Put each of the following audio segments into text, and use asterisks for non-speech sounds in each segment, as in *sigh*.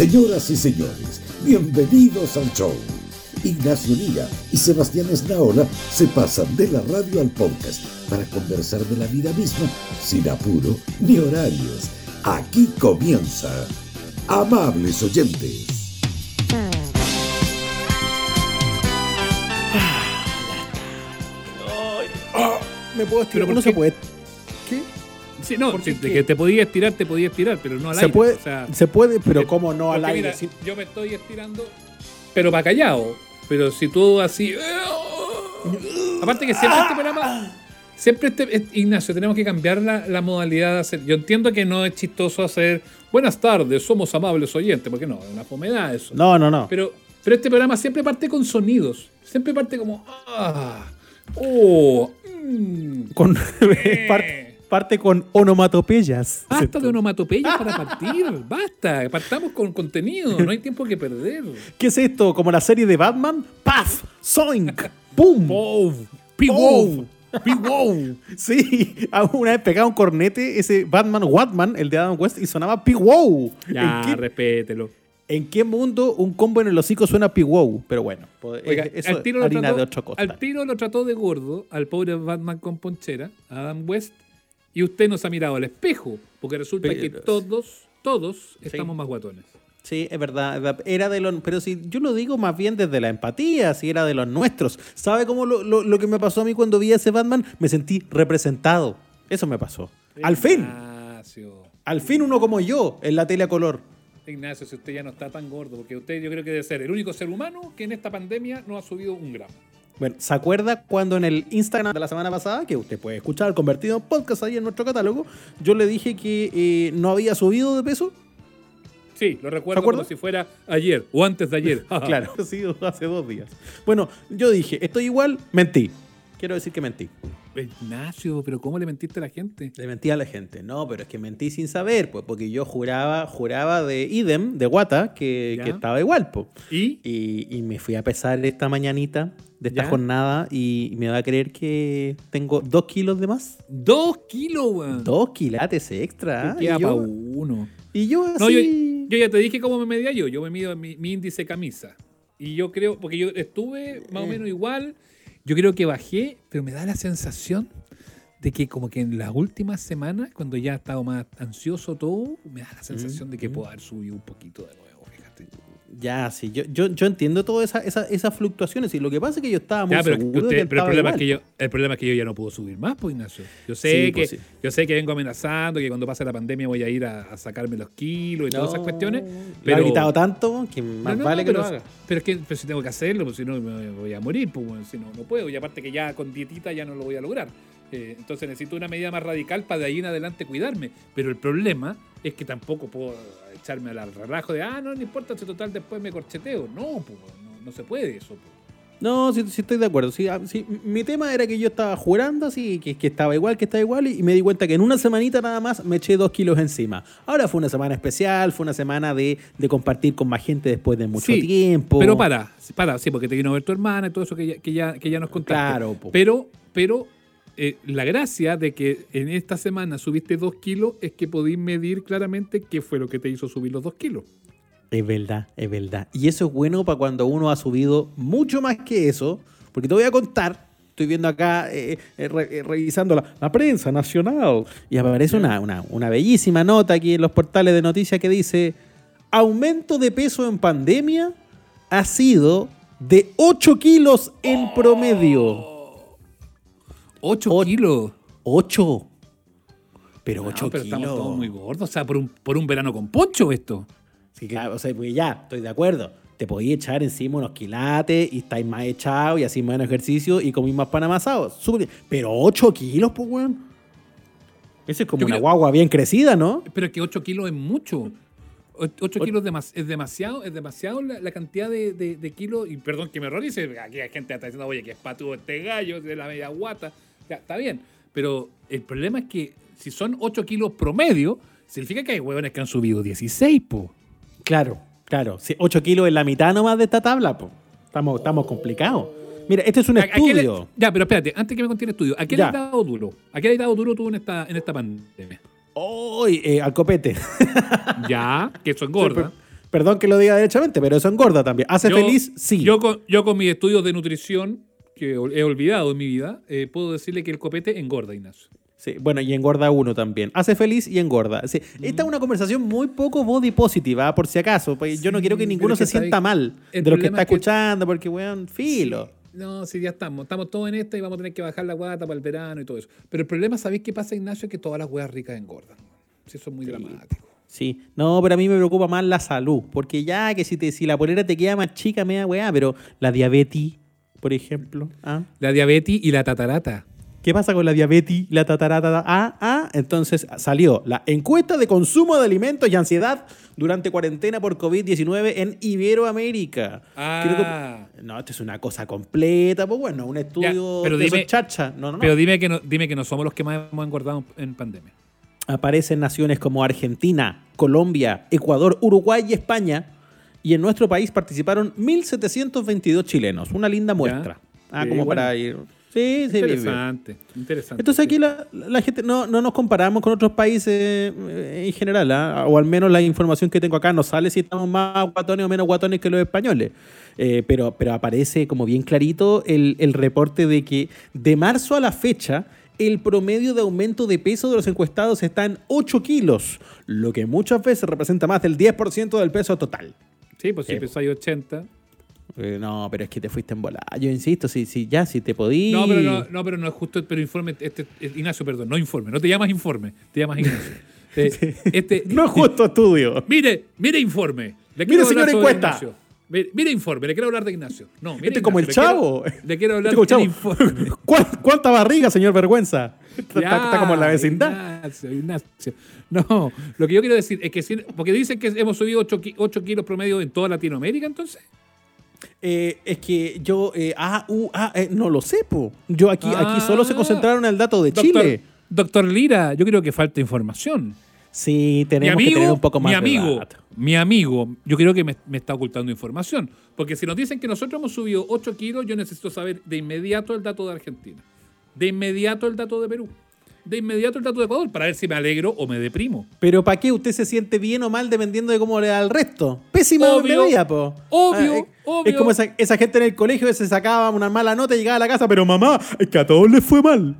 Señoras y señores, bienvenidos al show. Ignacio Liga y Sebastián Esnaola se pasan de la radio al podcast para conversar de la vida misma sin apuro ni horarios. Aquí comienza. Amables oyentes. me puedo Pero estirar. ¿por No qué? se puede. No, que te podía estirar, te podía estirar, pero no al Se aire. puede, o sea, se puede, pero eh, cómo no al aire. mira, yo me estoy estirando, pero para callado. Pero si tú así. Aparte que siempre este programa. Siempre este. es- Ignacio, tenemos que cambiar la, la modalidad de hacer. Yo entiendo que no es chistoso hacer. Buenas tardes, somos amables oyentes, porque no, es una fomedad eso. No, no, no. Pero, pero este programa siempre parte con sonidos. Siempre parte como. Ah, oh, mm, Con, *laughs* eh. parte, parte con onomatopeyas. Basta de onomatopeyas para *laughs* partir. Basta. Partamos con contenido. No hay tiempo que perder. ¿Qué es esto? ¿Como la serie de Batman? ¡Paf! ¡Zoink! ¡Pum! Wow. Pi *laughs* wow. Sí, *laughs* una vez pegaba un cornete ese Batman Watman, el de Adam West, y sonaba Pi Wow. Ya, ¿En qué, respételo. en qué mundo un combo en el hocico suena Pi Wow? Pero bueno, pues, Oiga, eh, eso al tiro, harina trató, de otro costal. al tiro lo trató de gordo al pobre Batman con ponchera, Adam West, y usted nos ha mirado al espejo, porque resulta que Pero- todos, todos estamos más guatones. Sí, es verdad, es verdad. Era de los. Pero si yo lo digo más bien desde la empatía, si era de los nuestros. ¿Sabe cómo lo, lo- lo que me pasó a mí cuando vi a ese Batman? Me sentí representado. Eso me pasó. Al fin, Ignacio. al fin uno como yo en la tele a color. Ignacio, si usted ya no está tan gordo, porque usted yo creo que debe ser el único ser humano que en esta pandemia no ha subido un gramo. Bueno, ¿se acuerda cuando en el Instagram de la semana pasada, que usted puede escuchar convertido en podcast ahí en nuestro catálogo, yo le dije que eh, no había subido de peso? Sí, lo recuerdo como si fuera ayer o antes de ayer. *laughs* Claro, *laughs* sido hace dos días. Bueno, yo dije, estoy igual, mentí. Quiero decir que mentí. Ignacio, pero ¿cómo le mentiste a la gente? Le mentí a la gente. No, pero es que mentí sin saber, pues, porque yo juraba, juraba de idem, de guata, que, estaba igual, pues. ¿Y? Y, y me fui a pesar esta mañanita de esta Ya. jornada y me va a creer que tengo dos kilos de más. Dos kilos, weón. Dos quilates extra. ¿ah? Queda y, yo, uno. y yo así... No, yo, yo ya te dije cómo me medía yo. Yo me mido mi, mi índice camisa. Y yo creo, porque yo estuve más o Eh. menos igual. Yo creo que bajé, pero me da la sensación de que como que en las últimas semanas, cuando ya he estado más ansioso todo, me da la sensación de que puedo haber subido un poquito de nuevo. Ya, sí, yo, yo, yo entiendo todas esa, esa- esas fluctuaciones y lo que pasa es que yo estaba muy Ya, pero, seguro usted- de que pero el, problema es que yo, el problema es que yo ya no puedo subir más, pues Ignacio. Yo sé, Sí, que, pues sí. yo sé que vengo amenazando, que cuando pase la pandemia voy a ir a, a sacarme los kilos y todas esas cuestiones. Pero, gritado tanto que más No, no, vale que pero, lo haga. Pero es que pero si tengo que hacerlo, pues si no me voy a morir, pues bueno, si no, no puedo. Y aparte que ya con dietita ya no lo voy a lograr. Eh, entonces necesito una medida más radical para de ahí en adelante cuidarme. Pero el problema es que tampoco puedo echarme al relajo de, ah, no, no importa, si total después me corcheteo. No, pues, no, no se puede eso. Pues. No, sí, sí estoy de acuerdo. Sí, ah, sí, mi tema era que yo estaba jurando así, que, que estaba igual, que estaba igual, y me di cuenta que en una semanita nada más me eché dos kilos encima. Ahora fue una semana especial, fue una semana de, de compartir con más gente después de mucho Sí, tiempo. Pero para, para, sí, porque te vino a ver tu hermana y todo eso que ya, que ya, que ya nos contaste. Claro, po. Pero, pero eh, la gracia de que en esta semana subiste dos kilos es que podís medir claramente qué fue lo que te hizo subir los dos kilos. Es verdad, es verdad. Y eso es bueno para cuando uno ha subido mucho más que eso, porque te voy a contar. Estoy viendo acá, eh, eh, eh, revisando la, la prensa nacional, y aparece una, una, una bellísima nota aquí en los portales de noticias que dice: aumento de peso en pandemia ha sido de 8 kilos en promedio. 8 Och- kilos. 8. Pero No, 8 pero kilos. estamos todos muy gordos. O sea, por un, por un verano con poncho esto. Sí, claro, o sea, pues ya, estoy de acuerdo. Te podías echar encima unos quilates y estáis más echados y así menos ejercicio y comís más pan amasado. Súper bien. Pero 8 kilos, pues, weón. Eso es como Yo una creo- guagua bien crecida, ¿no? Pero es que 8 kilos es mucho. 8 kilos demas- es demasiado, es demasiado la, la cantidad de, de- de kilos. Y perdón que me errorice, aquí hay gente que está diciendo, oye, que es patudo este gallo, de la media guata. Ya, está bien. Pero el problema es que si son 8 kilos promedio, significa que hay huevones que han subido 16, po. Claro, claro. 8 kilos en la mitad nomás de esta tabla, pues. Estamos, estamos complicados. Mira, este es un ¿A- a qué le- estudio. ya, pero espérate, antes que me contiene el estudio, ¿a qué le has dado duro? ¿A qué le has dado duro tú en esta, en esta pandemia? ¡Uy! eh, al copete. *laughs* ya, que eso engorda. Perdón que lo diga derechamente, pero eso engorda también. ¿Hace Yo- feliz? Sí. Yo con, yo con mis estudios de nutrición, que he olvidado en mi vida, eh, puedo decirle que el copete engorda, Ignacio. Sí, bueno, y engorda uno también. Hace feliz y engorda. Sí, Esta es una conversación muy poco body positive, ¿ah? por si acaso. pues yo no quiero que ninguno que se sienta mal el de lo que está es que- escuchando, porque, weón, filo. No, sí, ya estamos. Estamos todos en esta y vamos a tener que bajar la guata para el verano y todo eso. Pero el problema, ¿sabéis qué pasa, Ignacio? Es que todas las huevas ricas engordan. Sí, eso es muy dramático. Sí, no, pero a mí me preocupa más la salud, porque ya que si, te, si la polera te queda más chica, me da weá, pero la diabetes, por ejemplo, ¿ah? La diabetes y la tatarata. ¿Qué pasa con la diabetes, la tatarata? Ah, ah, entonces salió la encuesta de consumo de alimentos y ansiedad durante cuarentena por COVID-19 en Iberoamérica. Creo que- Ah. no, esto es una cosa completa, pues bueno, un estudio pero de dime- chacha. No, no, no. Pero dime que, no, dime que no somos los que más hemos engordado en pandemia. Aparecen naciones como Argentina, Colombia, Ecuador, Uruguay y España. Y en nuestro país participaron 1.722 chilenos. Una linda muestra. Ah, Sí, como bueno. para ir. Sí, sí, bien, bien. Interesante, interesante. Entonces aquí la, la gente no, no nos comparamos con otros países eh, en general, ¿ah? o al menos la información que tengo acá no sale si estamos más guatones o menos guatones que los españoles. Eh, pero, pero aparece como bien clarito el, el reporte de que de marzo a la fecha el promedio de aumento de peso de los encuestados está en 8 kilos, lo que muchas veces representa más del 10% del peso total. Sí, pues si Sí. pesáis 80. Eh, no, pero es que te fuiste en bola. Yo insisto, si, si ya, si te podí... No, pero no, no, pero no es justo, pero informe, este, eh, Ignacio, perdón, no informe, no te llamas informe, te llamas Ignacio. *laughs* Eh, este, *laughs* No es justo estudio. Mire, mire informe. Le Mire, hablar señor encuesta. Ignacio. Mire, mire informe, le quiero hablar de Ignacio. No, mire Este es como el Ignacio, le chavo. quiero- Le quiero hablar Este como de informe. *laughs* ¿Cuán- ¿Cuánta barriga, señor Vergüenza? Está, está como en la vecindad. Ignacio, Ignacio. No, lo que yo quiero decir es que si- porque dicen que hemos subido 8, kilos promedio en toda Latinoamérica, entonces. Eh, es que yo, eh, ah, uh, ah, eh, no lo sé, po. Yo aquí, aquí solo se Ah. concentraron en el dato de Doctor, Chile. doctor Lira, yo creo que falta información. Sí, tenemos que tener un poco más mi de amigo, dato. mi amigo, yo creo que me, me está ocultando información. Porque si nos dicen que nosotros hemos subido 8 kilos, yo necesito saber de inmediato el dato de Argentina. De inmediato el dato de Perú. De inmediato el dato de Ecuador para ver si me alegro o me deprimo. Pero ¿para qué usted se siente bien o mal dependiendo de cómo le da al resto? Pésima Obvio, medida, po. obvio, eh, obvio. Es como esa, esa gente en el colegio que se sacaba una mala nota y llegaba a la casa, pero mamá, es que a todos les fue mal.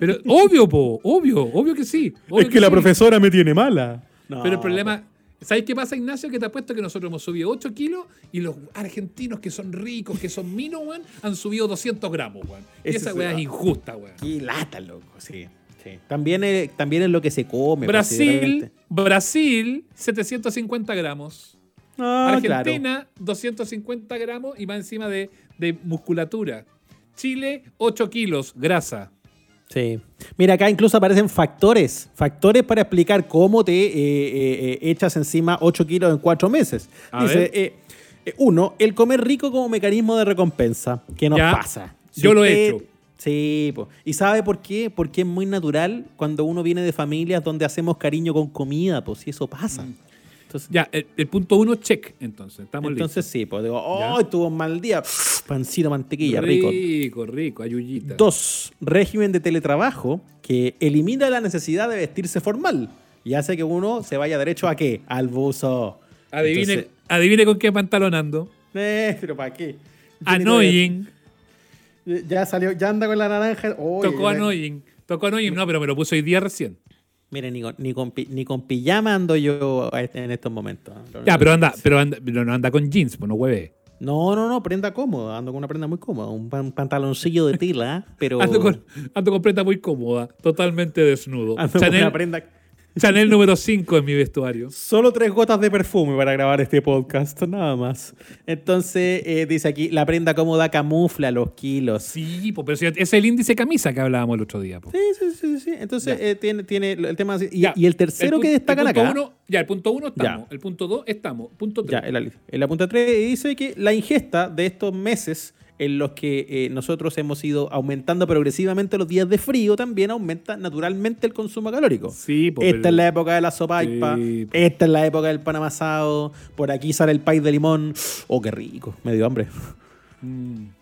Pero obvio, po, obvio, obvio que sí. *laughs* obvio es que la sí. profesora me tiene mala. Pero el problema, ¿sabes qué pasa, Ignacio? Que te apuesto que nosotros hemos subido 8 kilos y los argentinos que son ricos, que son minos, weón, han subido 200 gramos, weón. Y esa es- weá es injusta, weón. Qué lata, loco, sí. sí. También, es, también es lo que se come. Brasil. Brasil, 750 gramos. Ah, claro. Argentina, 250 gramos y va encima de, de musculatura. Chile, 8 kilos, grasa. Sí. Mira, acá incluso aparecen factores. Factores para explicar cómo te eh, eh, eh, echas encima 8 kilos en 4 meses. A Dice, eh, eh, uno, el comer rico como mecanismo de recompensa. ¿Qué nos Ya. pasa? Yo lo he hecho. Sí, po. ¿y sabe por qué? Porque es muy natural cuando uno viene de familias donde hacemos cariño con comida, pues si eso pasa. Mm. Entonces, Ya, el, el punto uno, check, entonces. Estamos entonces sí, pues digo, Ya. oh, tuvo un mal día, pancito, mantequilla, rico. Rico, rico, ayuyita. Dos, régimen de teletrabajo que elimina la necesidad de vestirse formal y hace que uno se vaya derecho a qué? Al buzo. Adivine, Entonces, adivine con qué pantalón ando. eh, pero ¿para qué? Annoying. Ya salió, ya anda con la naranja. Oye, Tocó annoying. Tocó annoying. No, pero me lo puse hoy día recién. Mire, ni con, ni, con, ni con pijama ando yo en estos momentos. Ya, pero anda, pero anda, pero no anda con jeans, pues no hueve. No, no, no, prenda cómoda. Ando con una prenda muy cómoda. Un pan- pantaloncillo de tela, *laughs* pero. Ando con, ando con prenda muy cómoda, totalmente desnudo. ando con una prenda. Chanel número 5 en mi vestuario. Solo tres gotas de perfume para grabar este podcast, nada más. Entonces, eh, dice aquí, la prenda cómoda camufla los kilos. Sí, po, pero si es el índice camisa que hablábamos el otro día. po. Sí, sí, sí, sí. Entonces, eh, tiene, tiene el tema. Y, el tercero pu- que destacan el punto acá. uno- ya, el punto 1 estamos. Ya. El punto 2 estamos. Punto 3. Ya, en la, en la punta 3 dice que la ingesta de estos meses en los que eh, nosotros hemos ido aumentando progresivamente los días de frío, también aumenta naturalmente el consumo calórico. Sí, po, Esta pero- es la época de la sopaipa, Sí, po. esta es la época del pan amasado, por aquí sale el país de limón. Oh, qué rico, me dio hambre.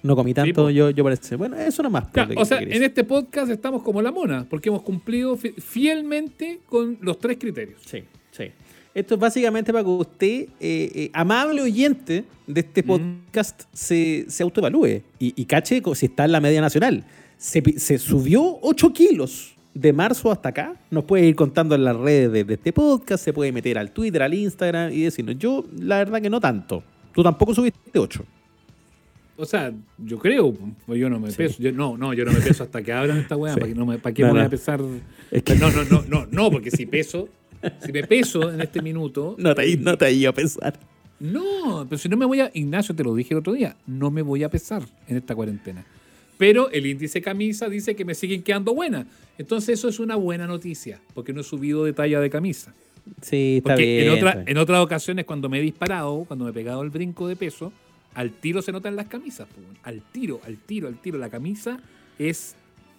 No comí tanto, po. yo, yo parece. Bueno, eso nomás. Pues, de- o sea, en este podcast estamos como la mona, porque hemos cumplido fi- fielmente con los tres criterios. Sí, sí. Esto es básicamente para que usted, eh, eh, amable oyente de este Mm. podcast, se, se autoevalúe y, y cache si está en la media nacional. Se, subió 8 kilos de marzo hasta acá. Nos puede ir contando en las redes de, de este podcast, se puede meter al Twitter, al Instagram y decirnos, yo la verdad que no tanto. Tú tampoco subiste 8. O sea, yo creo, pues yo no me peso. Yo, no, no, yo no me peso hasta que abran esta weá. Sí. ¿Para, no ¿Para qué No, me voy a pesar? Es que- No, no, no, no, no, porque si peso, si me peso en este minuto. No te, no te iba a pensar. No, pero si no me voy a. Ignacio, te lo dije el otro día, no me voy a pesar en esta cuarentena. Pero el índice camisa dice que me siguen quedando buenas. Entonces, eso es una buena noticia, porque no he subido de talla de camisa. Sí, está Porque bien. en, otra, en otras ocasiones, cuando me he disparado, cuando me he pegado el brinco de peso, al tiro se notan las camisas. Al tiro, al tiro, al tiro. La camisa es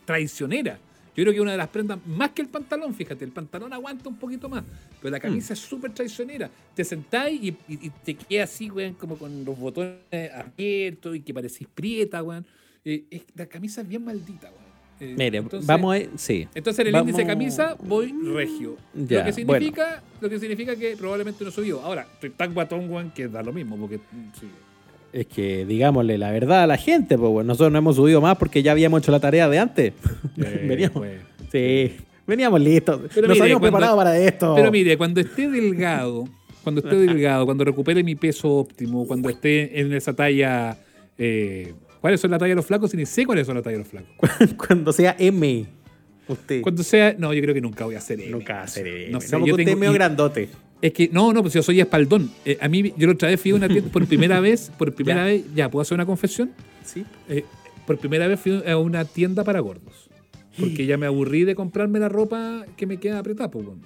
traicionera. Yo creo que una de las prendas, más que el pantalón, fíjate, el pantalón aguanta un poquito más, pero la camisa es súper traicionera. Te sentáis y, y- y te queda así, weón, como con los botones abiertos y que parecís prieta, weón. Eh, es- la camisa es bien maldita, weón. Eh, Mire, entonces- vamos a... Sí. entonces en el Vamos- índice de camisa voy regio. Ya, lo, que significa, lo que significa que probablemente no subió. Ahora, estoy tan guatón, weón, que da lo mismo, porque mm, sí. Es que digámosle la verdad a la gente, pues bueno, nosotros no hemos subido más porque ya habíamos hecho la tarea de antes. *laughs* Eh, *laughs* veníamos, sí, veníamos listos. Pero Nos mire, habíamos cuando- preparado para esto. Pero mire, cuando esté delgado, cuando esté delgado, cuando recupere mi peso óptimo, cuando esté en esa talla. eh, ¿Cuáles son la talla de los flacos? Y ni sé cuáles son la talla de los flacos. *laughs* cuando sea M, usted Cuando sea. No, yo creo que nunca voy a hacer M. nunca va a ser M. No sé, porque yo usted tengo- es medio grandote. Es que, no, no, pues yo soy espaldón. Eh, a mí, yo la otra vez fui a una *laughs* tienda, por primera vez, por primera Ya. vez, ya, ¿puedo hacer una confesión? Sí. Eh, por primera vez fui a una tienda para gordos. Porque ya me aburrí de comprarme la ropa que me queda apretada, pues, bueno.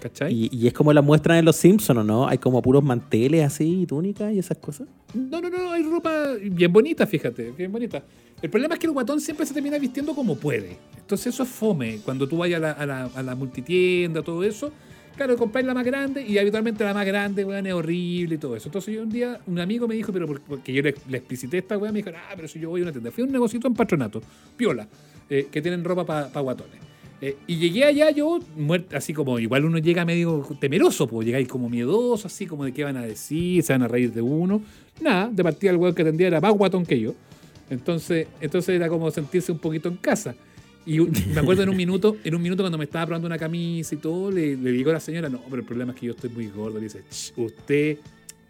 ¿Cachai? Y, y es como la muestran en Los Simpsons, ¿o no? Hay como puros manteles así, túnicas y esas cosas. No, no, no, hay ropa bien bonita, fíjate, bien bonita. El problema es que el guatón siempre se termina vistiendo como puede. Entonces eso es fome. Cuando tú vayas a la, a la, a la multitienda, todo eso, claro, compráis la más grande y habitualmente la más grande, weón, es horrible y todo eso. Entonces yo un día, un amigo me dijo, pero por- porque yo le, le explicité esta weá, me dijo, ah, pero si yo voy a una tienda. Fui a un negocito en patronato, piola, eh, que tienen ropa para guatones. Eh, y llegué allá yo, muerto, así como, igual uno llega medio temeroso, pues llegáis como miedoso, así como de qué van a decir, se van a reír de uno. Nada, de partida el weón que atendía era más guatón que yo. Entonces, entonces era como sentirse un poquito en casa. Y *laughs* me acuerdo en un minuto, en un minuto cuando me estaba probando una camisa y todo, le, le digo a la señora, no, pero el problema es que yo estoy muy gordo. Le dice, "Ch, usted,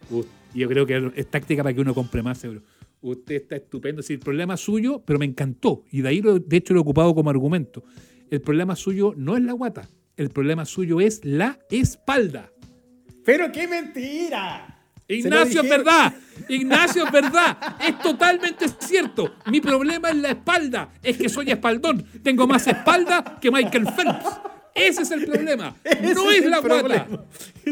u- y yo creo que es táctica para que uno compre más seguro. Usted está estupendo. Sí, el problema suyo, pero me encantó. Y de ahí, lo, de hecho, lo he ocupado como argumento. El problema suyo no es la guata. El problema suyo es la espalda. ¡Pero qué mentira! Ignacio, es verdad. Ignacio, es verdad. Es totalmente cierto. Mi problema es la espalda. Es que soy espaldón. Tengo más espalda que Michael Phelps. Ese es el problema. *laughs* No es es la guata. problema.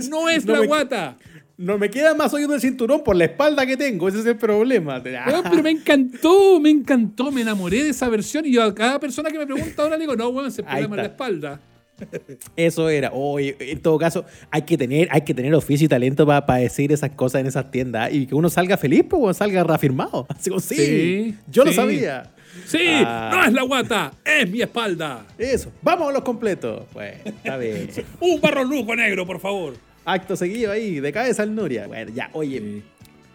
No es No la me- guata. No me queda más hoyo del cinturón por la espalda que tengo, ese es el problema. Weón, pero me encantó, me encantó, me enamoré de esa versión y yo a cada persona que me pregunta ahora le digo, no, weón, problema es la espalda. Eso era. Oye, en todo caso, hay que tener, hay que tener oficio y talento para decir esas cosas en esas tiendas y que uno salga feliz, pues salga reafirmado. *laughs* Así como, sí, Sí, yo lo sabía. Sí, Ah. no es la guata, es mi espalda. Eso, vamos a los completos. Pues, está bien. *laughs* Un barro lujo negro, por favor. Acto seguido ahí, de cabeza al Nuria. Bueno, ya, oye, Sí.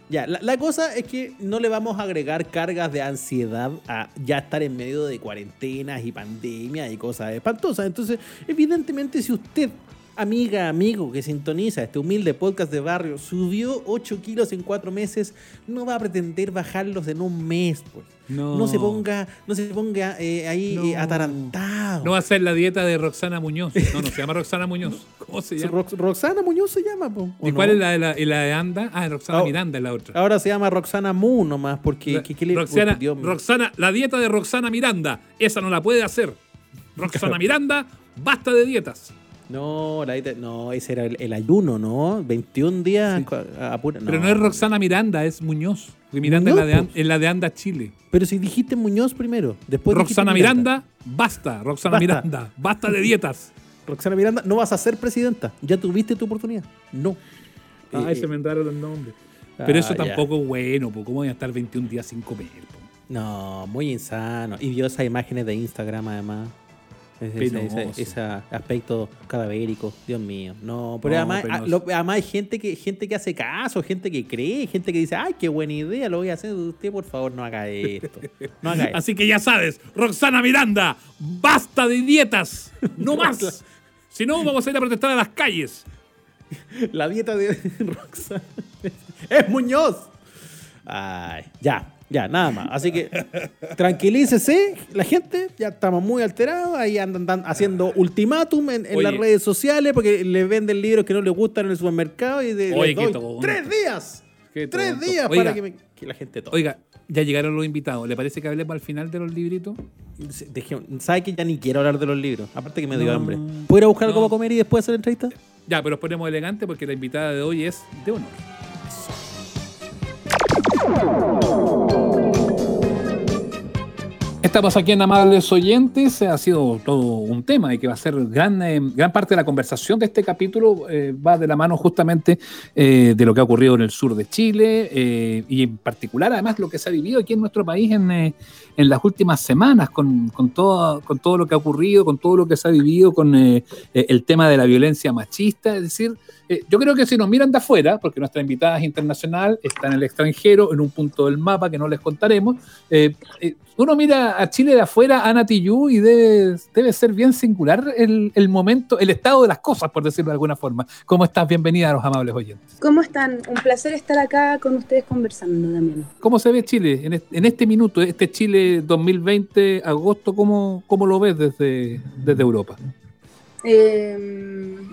Ya, la, cosa es que no le vamos a agregar cargas de ansiedad a ya estar en medio de cuarentenas y pandemia y cosas espantosas. Entonces, evidentemente, si usted, amiga, amigo que sintoniza este humilde podcast de barrio, subió 8 kilos en 4 meses, no va a pretender bajarlos en un mes, pues. No. se ponga, no se ponga eh, ahí No. eh, atarantado. No va a ser la dieta de Roxana Muñoz. No, no se llama Roxana Muñoz. ¿Cómo se llama? Rox- Roxana Muñoz se llama, po, ¿o ¿Y no? cuál es la de, la, y la de Anda? Ah, Roxana Oh. Miranda es la otra. Ahora se llama Roxana Mu nomás, porque La- ¿qué- qué le- Roxana, oh, Dios. Roxana, la dieta de Roxana Miranda. Esa no la puede hacer. Roxana *laughs* Miranda, basta de dietas. No, la dieta- no, ese era el, el ayuno, ¿no? 21 días Sí. a- a pura- Pero no es Roxana Miranda, es Muñoz. Porque Miranda Muñoz, es, la de, An- pues. es la de Anda Chile. Pero si dijiste Muñoz primero, después Roxana Miranda, basta. Roxana Basta. Miranda, basta de dietas. *laughs* Roxana Miranda, no vas a ser presidenta. Ya tuviste tu oportunidad. No. Ay, Eh, se me entraron los nombres. Pero eso Ah, tampoco es bueno, po. ¿cómo voy a estar 21 días sin comer? po? No, muy insano. Y vio esas imágenes de Instagram además. Ese, ese, aspecto cadavérico, Dios mío. No, pero además, además hay gente que, gente que hace caso, gente que cree, gente que dice, ay, qué buena idea, lo voy a hacer. Usted, por favor, no haga esto. No haga *laughs* Así que ya sabes, Roxana Miranda, basta de dietas, no *laughs* más. si no, vamos a ir a protestar a las calles. La dieta de *laughs* Roxana es Muñoz. Ay, ya, ya, nada más. Así que tranquilícese la gente, ya estamos muy alterados, ahí andan, haciendo ultimátum en, las redes sociales porque le venden libros que no les gustan en el supermercado y de, Oye, tres días. Tres días para que, la gente tome. Oiga, ya llegaron los invitados. ¿Le parece que hablemos al final de los libritos? ¿Sabe que ya ni quiero hablar de los libros? Aparte que me dio hambre. ¿Puedo ir a buscar algo para comer y después hacer la entrevista? Ya, pero nos ponemos elegante porque la invitada de hoy es de honor. Estamos aquí en Amables Oyentes. Ha sido todo un tema y que va a ser gran, eh, gran parte de la conversación de este capítulo. Eh, va de la mano justamente eh, de lo que ha ocurrido en el sur de Chile y en particular, además, lo que se ha vivido aquí en nuestro país en, en las últimas semanas, con, con, todo, con todo lo que ha ocurrido, con todo lo que se ha vivido, con el tema de la violencia machista. Es decir, yo creo que si nos miran de afuera, porque nuestra invitada es internacional, está en el extranjero, en un punto del mapa que no les contaremos, uno mira a Chile de afuera, Ana Tijoux, y debe, debe ser bien singular el, el, momento, el estado de las cosas, por decirlo de alguna forma. ¿Cómo estás? Bienvenida a los amables oyentes. ¿Cómo están? Un placer estar acá con ustedes conversando también. ¿Cómo se ve Chile en este, en este minuto, este Chile 2020, agosto, cómo, cómo lo ves desde, desde Europa? Eh,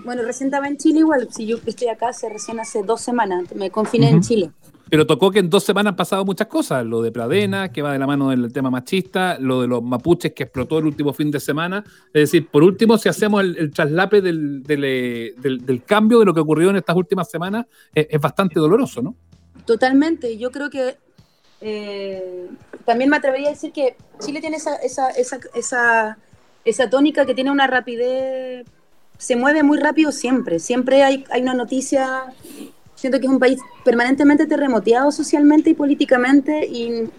bueno, recién estaba en Chile igual, si yo estoy acá hace recién hace dos semanas, me confiné en Chile. Pero tocó que en dos semanas han pasado muchas cosas. Lo de Pradena, que va de la mano del tema machista, lo de los mapuches, que explotó el último fin de semana. Es decir, por último, si hacemos el, traslape del, del, del, cambio de lo que ocurrió en estas últimas semanas, es, bastante doloroso, ¿no? Totalmente. Yo creo que eh, también me atrevería a decir que Chile tiene esa, esa, esa, esa, esa tónica que tiene una rapidez, se mueve muy rápido siempre. Siempre hay, hay una noticia Siento que es un país permanentemente terremoteado socialmente y políticamente y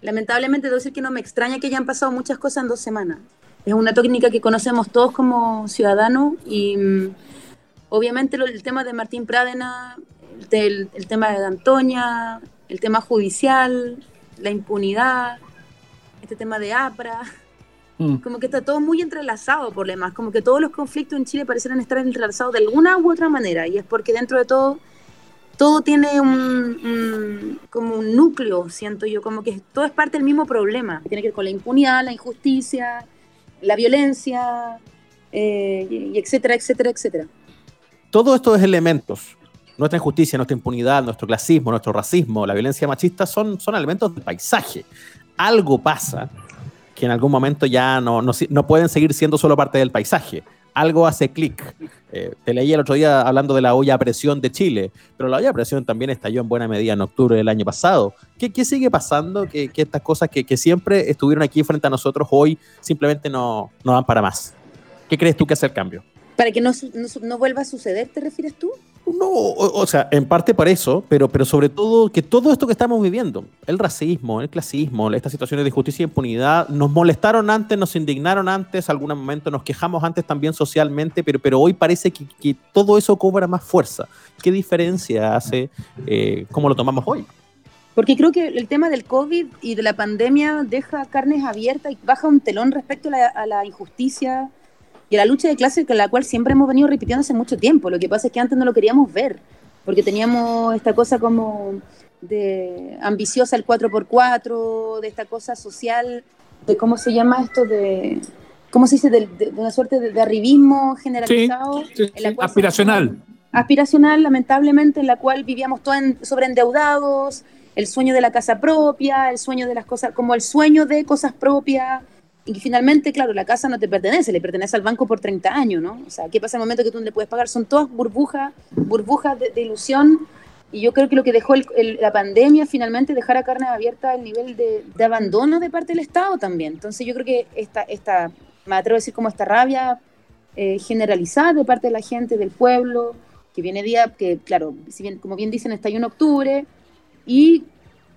lamentablemente debo decir que no me extraña que hayan pasado muchas cosas en dos semanas. Es una técnica que conocemos todos como ciudadanos y mm, obviamente el tema de Martín Pradena, el, el tema de Antonia, el tema judicial, la impunidad, este tema de APRA, mm. como que está todo muy entrelazado por demás, como que todos los conflictos en Chile parecieran estar entrelazados de alguna u otra manera y es porque dentro de todo todo tiene un, como un núcleo, siento yo, como que todo es parte del mismo problema, tiene que ver con la impunidad, la injusticia, la violencia, eh, y etcétera, etcétera, etcétera. Todos estos elementos, nuestra injusticia, nuestra impunidad, nuestro clasismo, nuestro racismo, la violencia machista, son, son elementos del paisaje. Algo pasa que en algún momento ya no, no, pueden seguir siendo solo parte del paisaje algo hace clic. Eh, te leí el otro día hablando de la olla a presión de Chile, pero la olla a presión también estalló en buena medida en octubre del año pasado. ¿Qué, qué sigue pasando? Que, estas cosas que, que, siempre estuvieron aquí frente a nosotros hoy simplemente no, no dan para más. ¿Qué crees tú que hace el cambio? Para que no, no vuelva a suceder, ¿te refieres tú? No, o, sea, en parte para eso, pero, pero sobre todo que todo esto que estamos viviendo, el racismo, el clasismo, estas situaciones de injusticia e impunidad, nos molestaron antes, nos indignaron antes, algún momento nos quejamos antes también socialmente, pero, pero hoy parece que, que todo eso cobra más fuerza. ¿Qué diferencia hace eh, cómo lo tomamos hoy? Porque creo que el tema del COVID y de la pandemia deja carnes abiertas y baja un telón respecto a la, a la injusticia y la lucha de clase con la cual siempre hemos venido repitiendo hace mucho tiempo. Lo que pasa es que antes no lo queríamos ver, porque teníamos esta cosa como de ambiciosa el 4x4, de esta cosa social, de cómo se llama esto de... ¿Cómo se dice? De, una suerte de, arribismo generalizado. aspiracional. aspiracional, lamentablemente, en la cual vivíamos todos sobreendeudados, el sueño de la casa propia, el sueño de las cosas, como el sueño de cosas propias, y finalmente, claro, la casa no te pertenece, le pertenece al banco por 30 años, ¿no? O sea, ¿qué pasa en el momento que tú no le puedes pagar? Son todas burbujas, burbujas de, ilusión. Y yo creo que lo que dejó la pandemia finalmente dejar a carne abierta el nivel de, abandono de parte del Estado también. Entonces yo creo que esta, esta me atrevo a decir como esta rabia eh, generalizada de parte de la gente, del pueblo, que viene día, que claro, si bien, como bien dicen, está ahí en octubre, y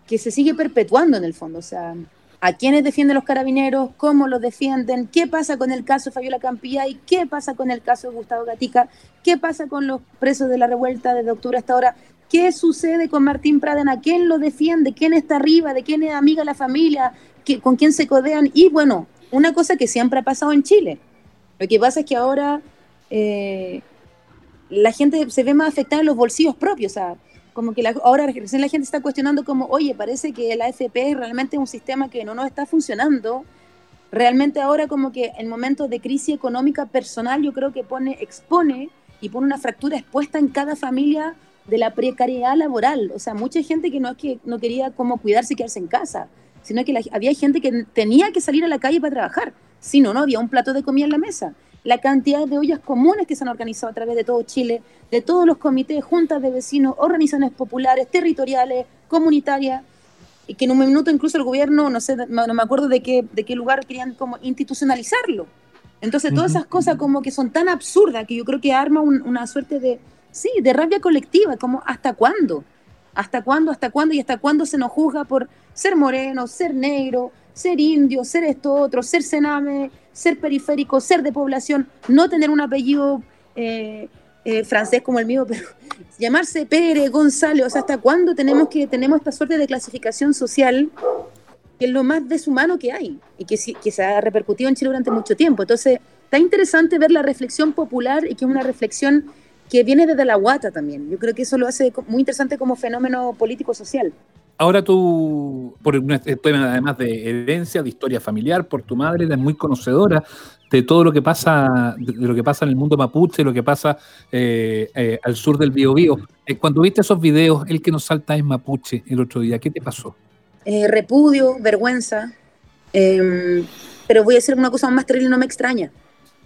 que se sigue perpetuando en el fondo. O sea, a quiénes defienden los carabineros, cómo los defienden, qué pasa con el caso Fabiola Campilla y qué pasa con el caso Gustavo Gatica, qué pasa con los presos de la revuelta desde octubre hasta ahora, qué sucede con Martín Pradena, quién lo defiende, quién está arriba, de quién es amiga la familia, con quién se codean. Y bueno, una cosa que siempre ha pasado en Chile. Lo que pasa es que ahora eh, la gente se ve más afectada en los bolsillos propios. O como que la, ahora recién la gente está cuestionando como, oye, parece que la AFP es realmente un sistema que no nos está funcionando. Realmente ahora como que en momentos de crisis económica personal yo creo que pone, expone y pone una fractura expuesta en cada familia de la precariedad laboral. O sea, mucha gente que no es que no quería como cuidarse y quedarse en casa, sino que había gente que tenía que salir a la calle para trabajar. Si no, no había un plato de comida en la mesa. La cantidad de ollas comunes que se han organizado a través de todo Chile, de todos los comités, juntas de vecinos, organizaciones populares, territoriales, comunitarias, y que en un minuto incluso el gobierno, no sé, no me acuerdo de qué, de qué lugar querían como institucionalizarlo. Entonces, todas esas cosas como que son tan absurdas que yo creo que arma una suerte de, sí, de rabia colectiva, como ¿hasta cuándo? ¿Hasta cuándo? ¿Hasta cuándo? ¿Y hasta cuándo se nos juzga por ser moreno, ser negro, ser indio, ser esto otro, ser cename, ser periférico, ser de población, no tener un apellido eh, eh, francés como el mío, pero *laughs* llamarse Pérez, González, o sea, ¿hasta cuándo tenemos que tenemos esta suerte de clasificación social que es lo más deshumano que hay y que, que se ha repercutido en Chile durante mucho tiempo? Entonces, está interesante ver la reflexión popular y que es una reflexión que viene desde la guata también. Yo creo que eso lo hace muy interesante como fenómeno político-social. Ahora tú, por un además de herencia, de historia familiar, por tu madre, eres muy conocedora de todo lo que pasa, de lo que pasa en el mundo mapuche, lo que pasa eh, eh, al sur del Biobío. Eh, cuando viste esos videos, el que nos salta es mapuche el otro día, ¿qué te pasó? repudio, vergüenza, em, pero voy a decir una cosa más terrible, no me extraña.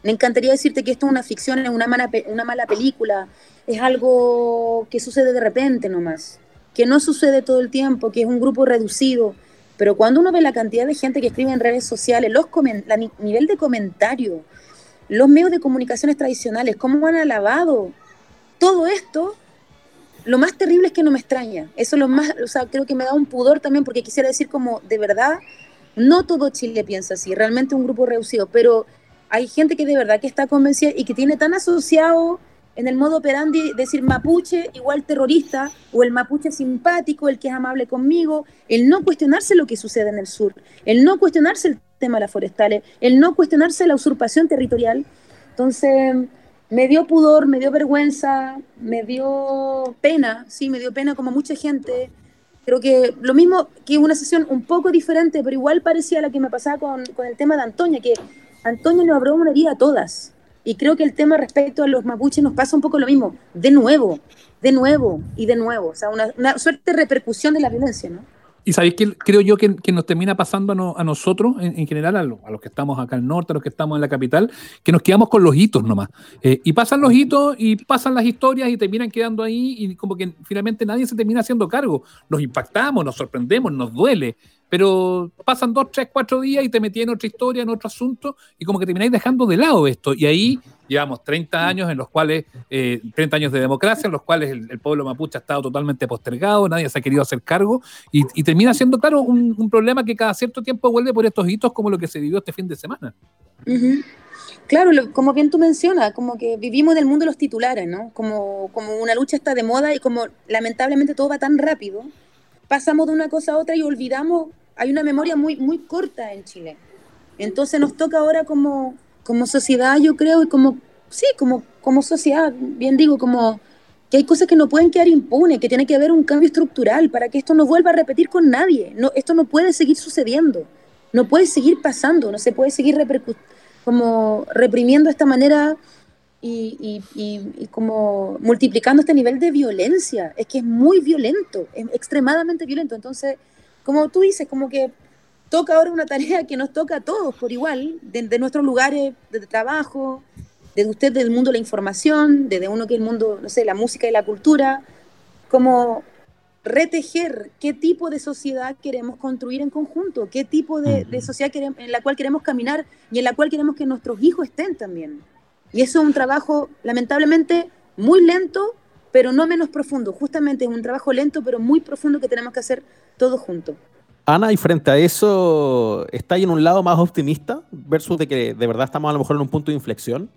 Me encantaría decirte que esto es una ficción, es una mala, una mala película, es algo que sucede de repente nomás, que no sucede todo el tiempo, que es un grupo reducido. Pero cuando uno ve la cantidad de gente que escribe en redes sociales, los el nivel de comentario, los medios de comunicaciones tradicionales, cómo han alabado todo esto, lo más terrible es que no me extraña. Eso es lo más, o sea, creo que me da un pudor también porque quisiera decir como, de verdad, no todo Chile piensa así, realmente un grupo reducido, pero hay gente que de verdad que está convencida y que tiene tan asociado en el modo operandi decir mapuche igual terrorista o el mapuche simpático, el que es amable conmigo, el no cuestionarse lo que sucede en el sur, el no cuestionarse el tema de las forestales, el no cuestionarse la usurpación territorial. Entonces, me dio pudor, me dio vergüenza, me dio pena, sí, me dio pena como mucha gente. Creo que lo mismo que una sesión un poco diferente, pero igual parecía la que me pasaba con, con el tema de Antonia, que Antonio nos abrió una herida a todas. Y creo que el tema respecto a los mapuches nos pasa un poco lo mismo. De nuevo, de nuevo y de nuevo. O sea, una, suerte de repercusión de la violencia, ¿no? Y sabéis que creo yo que, nos termina pasando a, nosotros, en, general, a, los que estamos acá al norte, a los que estamos en la capital, que nos quedamos con los hitos nomás. Eh, y pasan los hitos y pasan las historias y terminan quedando ahí y como que finalmente nadie se termina haciendo cargo. Nos impactamos, nos sorprendemos, nos duele, pero pasan dos, tres, cuatro días y te metí en otra historia, en otro asunto, y como que termináis dejando de lado esto. Y ahí llevamos 30 años en los cuales, 30 eh, años de democracia, en los cuales el, pueblo mapuche ha estado totalmente postergado, nadie se ha querido hacer cargo, y, termina siendo, claro, un, problema que cada cierto tiempo vuelve por estos hitos como lo que se vivió este fin de semana. Claro, como bien tú mencionas, como que vivimos en el mundo de los titulares, ¿no? Como, como una lucha está de moda y como lamentablemente todo va tan rápido, pasamos de una cosa a otra y olvidamos hay una memoria muy, muy corta en Chile. Entonces nos toca ahora como, como sociedad, yo creo, y como, sí, como, como sociedad, bien digo, como que hay cosas que no pueden quedar impunes, que tiene que haber un cambio estructural para que esto no vuelva a repetir con nadie. No, esto no puede seguir sucediendo, no puede seguir pasando, no se puede seguir como reprimiendo de esta manera y, y, y, como multiplicando este nivel de violencia. Es que es muy violento, es extremadamente violento. Entonces, como tú dices, como que toca ahora una tarea que nos toca a todos por igual, de, nuestros lugares de trabajo, desde usted del mundo de la información, desde uno que es el mundo, no sé, la música y la cultura, como retejer qué tipo de sociedad queremos construir en conjunto, qué tipo de, sociedad queremos, en la cual queremos caminar y en la cual queremos que nuestros hijos estén también. Y eso es un trabajo, lamentablemente, muy lento, pero no menos profundo. Justamente es un trabajo lento, pero muy profundo que tenemos que hacer todos juntos. Ana, y frente a eso, ¿está ahí en un lado más optimista versus de que de verdad estamos a lo mejor en un punto de inflexión?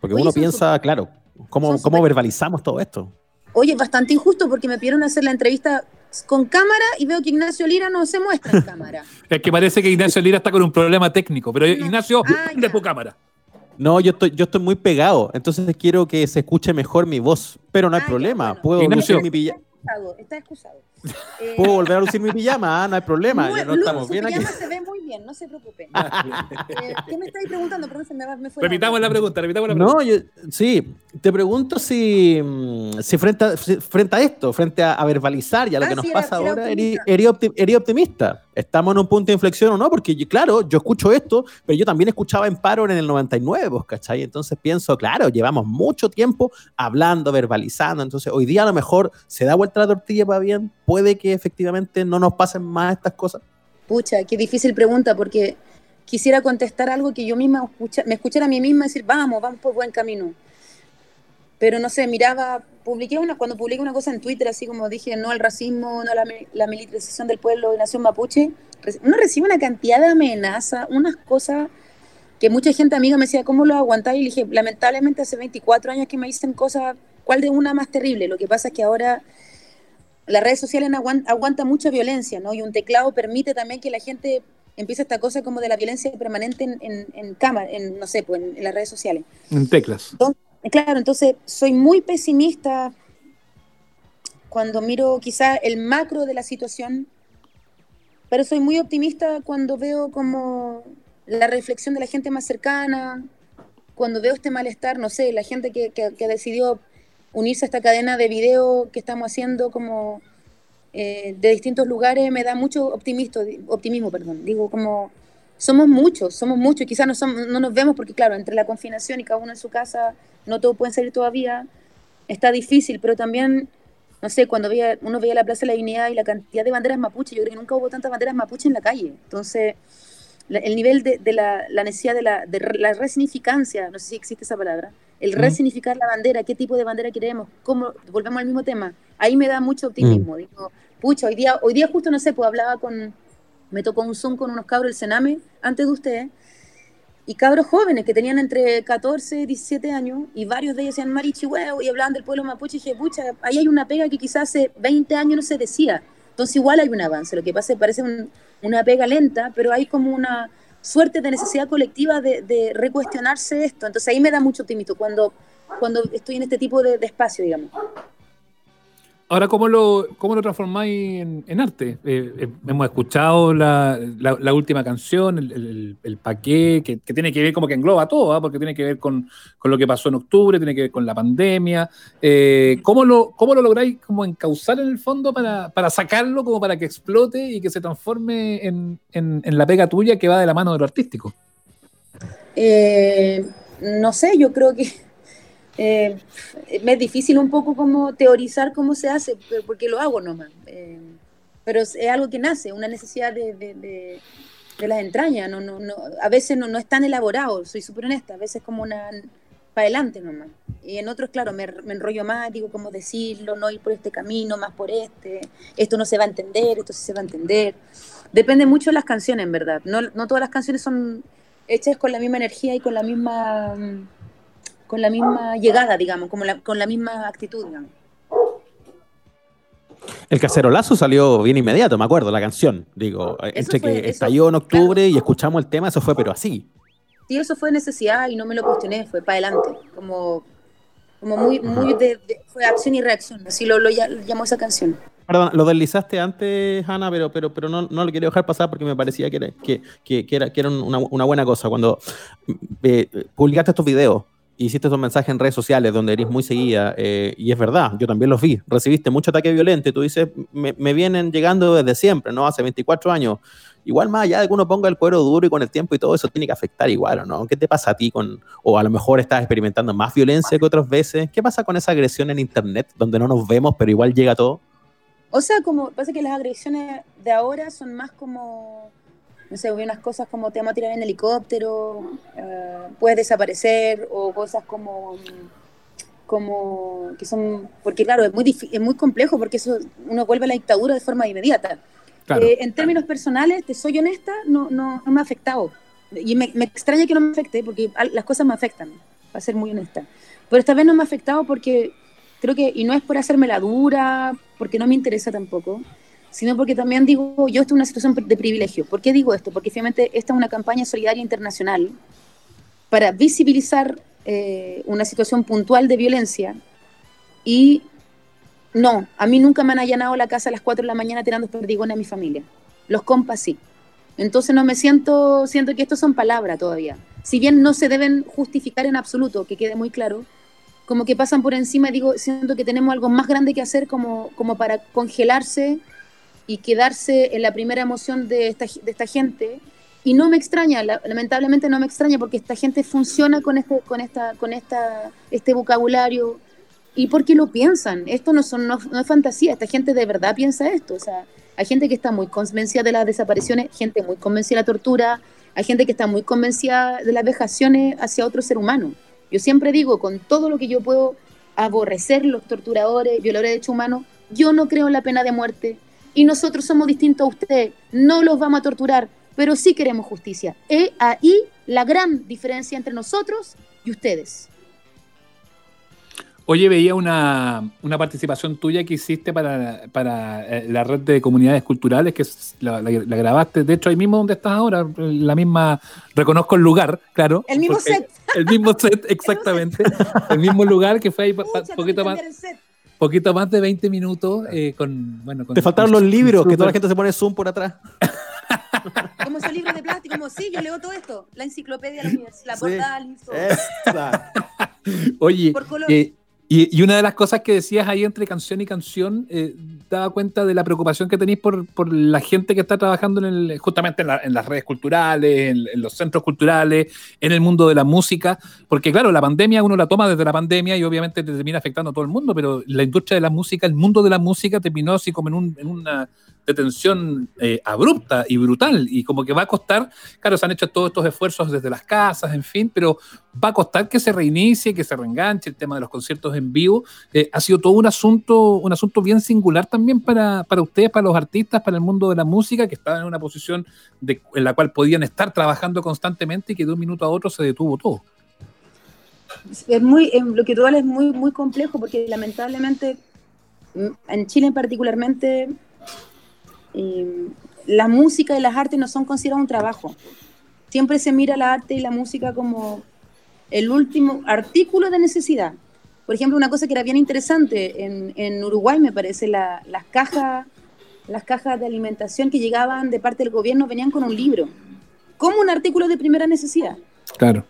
Porque Oye, uno piensa, claro, ¿cómo, cómo verbalizamos todo esto? Oye, es bastante injusto porque me pidieron hacer la entrevista con cámara y veo que Ignacio Lira no se muestra en cámara. *laughs* Es que parece que Ignacio Lira está con un problema técnico, pero Ignacio, Ah, *laughs* de ya. tu cámara. No, yo estoy, yo estoy muy pegado, entonces quiero que se escuche mejor mi voz, pero no hay Ah, ya, problema. bueno. Puedo Ignacio. lucir mi pijama. Está excusado, está excusado. Eh, Puedo volver a lucir mi pijama, ah, no hay problema. Lu- ya no Lu, estamos su bien aquí. pijama se ve muy bien, no se preocupen. Eh, ¿Qué me estáis preguntando? Perdón, se me, me fue la Repitamos la pregunta, repitamos la pregunta. No, yo, sí, te pregunto si, mm, si frente, a, si frente a esto, frente a, a verbalizar y a lo Ah, que nos sí, pasa era ahora, optimista. eres, eres opti- eres optimista. ¿Estamos en un punto de inflexión o no? Porque, yo- claro, yo escucho esto, pero yo también escuchaba en paro en el 99, pues, ¿cachai? Entonces pienso, claro, llevamos mucho tiempo hablando, verbalizando, entonces hoy día a lo mejor se da vuelta la tortilla para bien, puede que efectivamente no nos pasen más estas cosas. Pucha, qué difícil pregunta porque quisiera contestar algo que yo misma escucha- me escuchara a mí misma decir, vamos, vamos por buen camino. Pero no sé, miraba, publiqué una, cuando publiqué una cosa en Twitter, así como dije, no al racismo, no a la, mi- la militarización del pueblo de nación mapuche, uno recibe una cantidad de amenazas, unas cosas que mucha gente amiga me decía, ¿cómo lo aguantáis? Y le dije, lamentablemente hace 24 años que me dicen cosas, ¿cuál de una más terrible? Lo que pasa es que ahora las redes sociales aguan- aguantan mucha violencia, ¿no? Y un teclado permite también que la gente empiece esta cosa como de la violencia permanente en, en, en cámara, en, no sé, pues en, en las redes sociales. En teclas. Claro, entonces soy muy pesimista cuando miro quizá el macro de la situación, pero soy muy optimista cuando veo como la reflexión de la gente más cercana, cuando veo este malestar, no sé, la gente que, que, que decidió unirse a esta cadena de video que estamos haciendo como eh, de distintos lugares, me da mucho optimismo, optimismo, perdón. Digo, como somos muchos, somos muchos, quizás no, nos vemos porque, claro, entre la confinación y cada uno en su casa, no todos pueden salir todavía, está difícil, pero también, no sé, cuando uno veía la Plaza de la Dignidad y la cantidad de banderas mapuche, yo creo que nunca hubo tantas banderas mapuche en la calle. Entonces, la- el nivel de, de la, la necesidad de la, de la resignificancia, no sé si existe esa palabra, el Mm. resignificar la bandera, qué tipo de bandera queremos, cómo, volvemos al mismo tema, ahí me da mucho optimismo. Digo, pucha, hoy día, hoy día justo, no sé, pues hablaba con, me tocó un Zoom con unos cabros del Sename, antes de ustedes, y cabros jóvenes que tenían entre 14 y 17 años, y varios de ellos decían marichihueo, y hablaban del pueblo mapuche, y dije, pucha, ahí hay una pega que quizás hace 20 años no se decía. Entonces igual hay un avance, lo que pasa es que parece un- una pega lenta, pero hay como una suerte de necesidad colectiva de, recuestionarse esto. Entonces ahí me da mucho optimismo cuando, cuando estoy en este tipo de espacio, digamos. Ahora, ¿cómo lo, cómo lo transformáis en, arte? Eh, eh, hemos escuchado la, última canción, el, el, paqué, que, tiene que ver como que engloba todo, ¿ah? porque tiene que ver con, con lo que pasó en octubre, tiene que ver con la pandemia. Eh, ¿cómo, lo, ¿Cómo lo lográis como encauzar en el fondo para, para sacarlo, como para que explote y que se transforme en, en- en la pega tuya que va de la mano de lo artístico? Eh, no sé, yo creo que eh, me es difícil un poco como teorizar cómo se hace, porque lo hago nomás. Eh, pero es, algo que nace, una necesidad de, de, de- de las entrañas. No, no, no, a veces no, no es tan elaborado, soy súper honesta, a veces es como una para adelante nomás. Y en otros, claro, me, me enrollo más, digo cómo decirlo, no ir por este camino, más por este, esto no se va a entender, esto sí se va a entender. Depende mucho de las canciones, en verdad. No, no todas las canciones son hechas con la misma energía y con la misma mm, con la misma llegada, digamos, como la- con la misma actitud, digamos. El cacerolazo salió bien inmediato, me acuerdo, la canción. Digo, eh, Eso entre fue- que eso, estalló en octubre claro. y escuchamos el tema, eso fue, pero así. Sí, eso fue necesidad y no me lo cuestioné, fue para adelante, como, como muy, muy de, de- fue acción y reacción, así lo, llamó esa canción. Perdón, lo deslizaste antes, Ana, pero, pero, pero no, no lo quería dejar pasar porque me parecía que era, que, que- que era, que era una, una buena cosa. Cuando eh, publicaste estos videos, hiciste estos mensajes en redes sociales donde eres muy seguida, eh, y es verdad, yo también los vi, recibiste mucho ataque violento y tú dices, me, me vienen llegando desde siempre, ¿no? Hace 24 años. Igual más allá de que uno ponga el cuero duro y con el tiempo y todo eso tiene que afectar igual, ¿o no? ¿Qué te pasa a ti con, o a lo mejor estás experimentando más violencia que otras veces? ¿Qué pasa con esa agresión en internet donde no nos vemos pero igual llega todo? O sea, como pasa que las agresiones de ahora son más como, no sé, hubo unas cosas como te vamos a tirar en helicóptero, eh, puedes desaparecer, o cosas como, como que son, porque claro, es muy, es muy complejo porque eso uno vuelve a la dictadura de forma inmediata. Claro. Eh, en términos personales, te soy honesta, no, no, no me ha afectado. Y me, me extraña que no me afecte, porque las cosas me afectan, para ser muy honesta. Pero esta vez no me ha afectado porque creo que, y no es por hacerme la dura, porque no me interesa tampoco, sino porque también digo, yo estoy en una situación de privilegio. ¿Por qué digo esto? Porque finalmente esta es una campaña solidaria internacional para visibilizar eh, una situación puntual de violencia y no, a mí nunca me han allanado la casa a las 4 de la mañana tirando perdigones a mi familia. Los compas sí. Entonces no me siento, siento que esto son palabras todavía. Si bien no se deben justificar en absoluto, que quede muy claro, como que pasan por encima digo, siento que tenemos algo más grande que hacer como, como para congelarse y quedarse en la primera emoción de esta, de esta gente. Y no me extraña, la- lamentablemente no me extraña porque esta gente funciona con este, con esta, con esta, este vocabulario y porque lo piensan. Esto no, son, no, no es fantasía, esta gente de verdad piensa esto. O sea, hay gente que está muy convencida de las desapariciones, gente muy convencida de la tortura, hay gente que está muy convencida de las vejaciones hacia otro ser humano. Yo siempre digo, con todo lo que yo puedo aborrecer los torturadores, violadores de derechos humanos, yo no creo en la pena de muerte. Y nosotros somos distintos a ustedes, no los vamos a torturar, pero sí queremos justicia. Es ahí la gran diferencia entre nosotros y ustedes. Oye, veía una, una participación tuya que hiciste para, para eh, la red de comunidades culturales, que es- la, la- la grabaste, de hecho, ahí mismo donde estás ahora, la misma, reconozco el lugar, claro. El mismo set. *laughs* El mismo set, exactamente. el mismo lugar que fue ahí Pucha, poquito, más, el set. Poquito más de 20 minutos eh, con, bueno, con- Te faltaron con- los libros, que toda la gente se pone zoom por atrás. *laughs* Como esos libros de plástico, como sí, yo leo todo esto. La enciclopedia, la, la Sí. portada, listo. Esa. *laughs* Oye, Por color. eh, y, una de las cosas que decías ahí entre canción y canción, eh, daba cuenta de la preocupación que tenéis por, por la gente que está trabajando en el, justamente en, la- en las redes culturales, en, en los centros culturales, en el mundo de la música, porque claro, la pandemia uno la toma desde la pandemia y obviamente te termina afectando a todo el mundo, pero la industria de la música, el mundo de la música terminó así como en, un- en una detención eh, abrupta y brutal. Y como que va a costar, claro, se han hecho todos estos esfuerzos desde las casas, en fin, pero va a costar que se reinicie, que se reenganche el tema de los conciertos en vivo. Eh, ha sido todo un asunto, un asunto bien singular también para, para ustedes, para los artistas, para el mundo de la música, que estaban en una posición en la cual podían estar trabajando constantemente y que de un minuto a otro se detuvo todo. es muy, eh, lo que tú hablas es muy, muy complejo porque lamentablemente mm, en Chile particularmente eh, la música y las artes no son consideradas un trabajo. Siempre se mira la arte y la música como el último artículo de necesidad. Por ejemplo, una cosa que era bien interesante, en, en Uruguay me parece, la- las, cajas, las cajas de alimentación que llegaban de parte del gobierno venían con un libro, como un artículo de primera necesidad. Claro.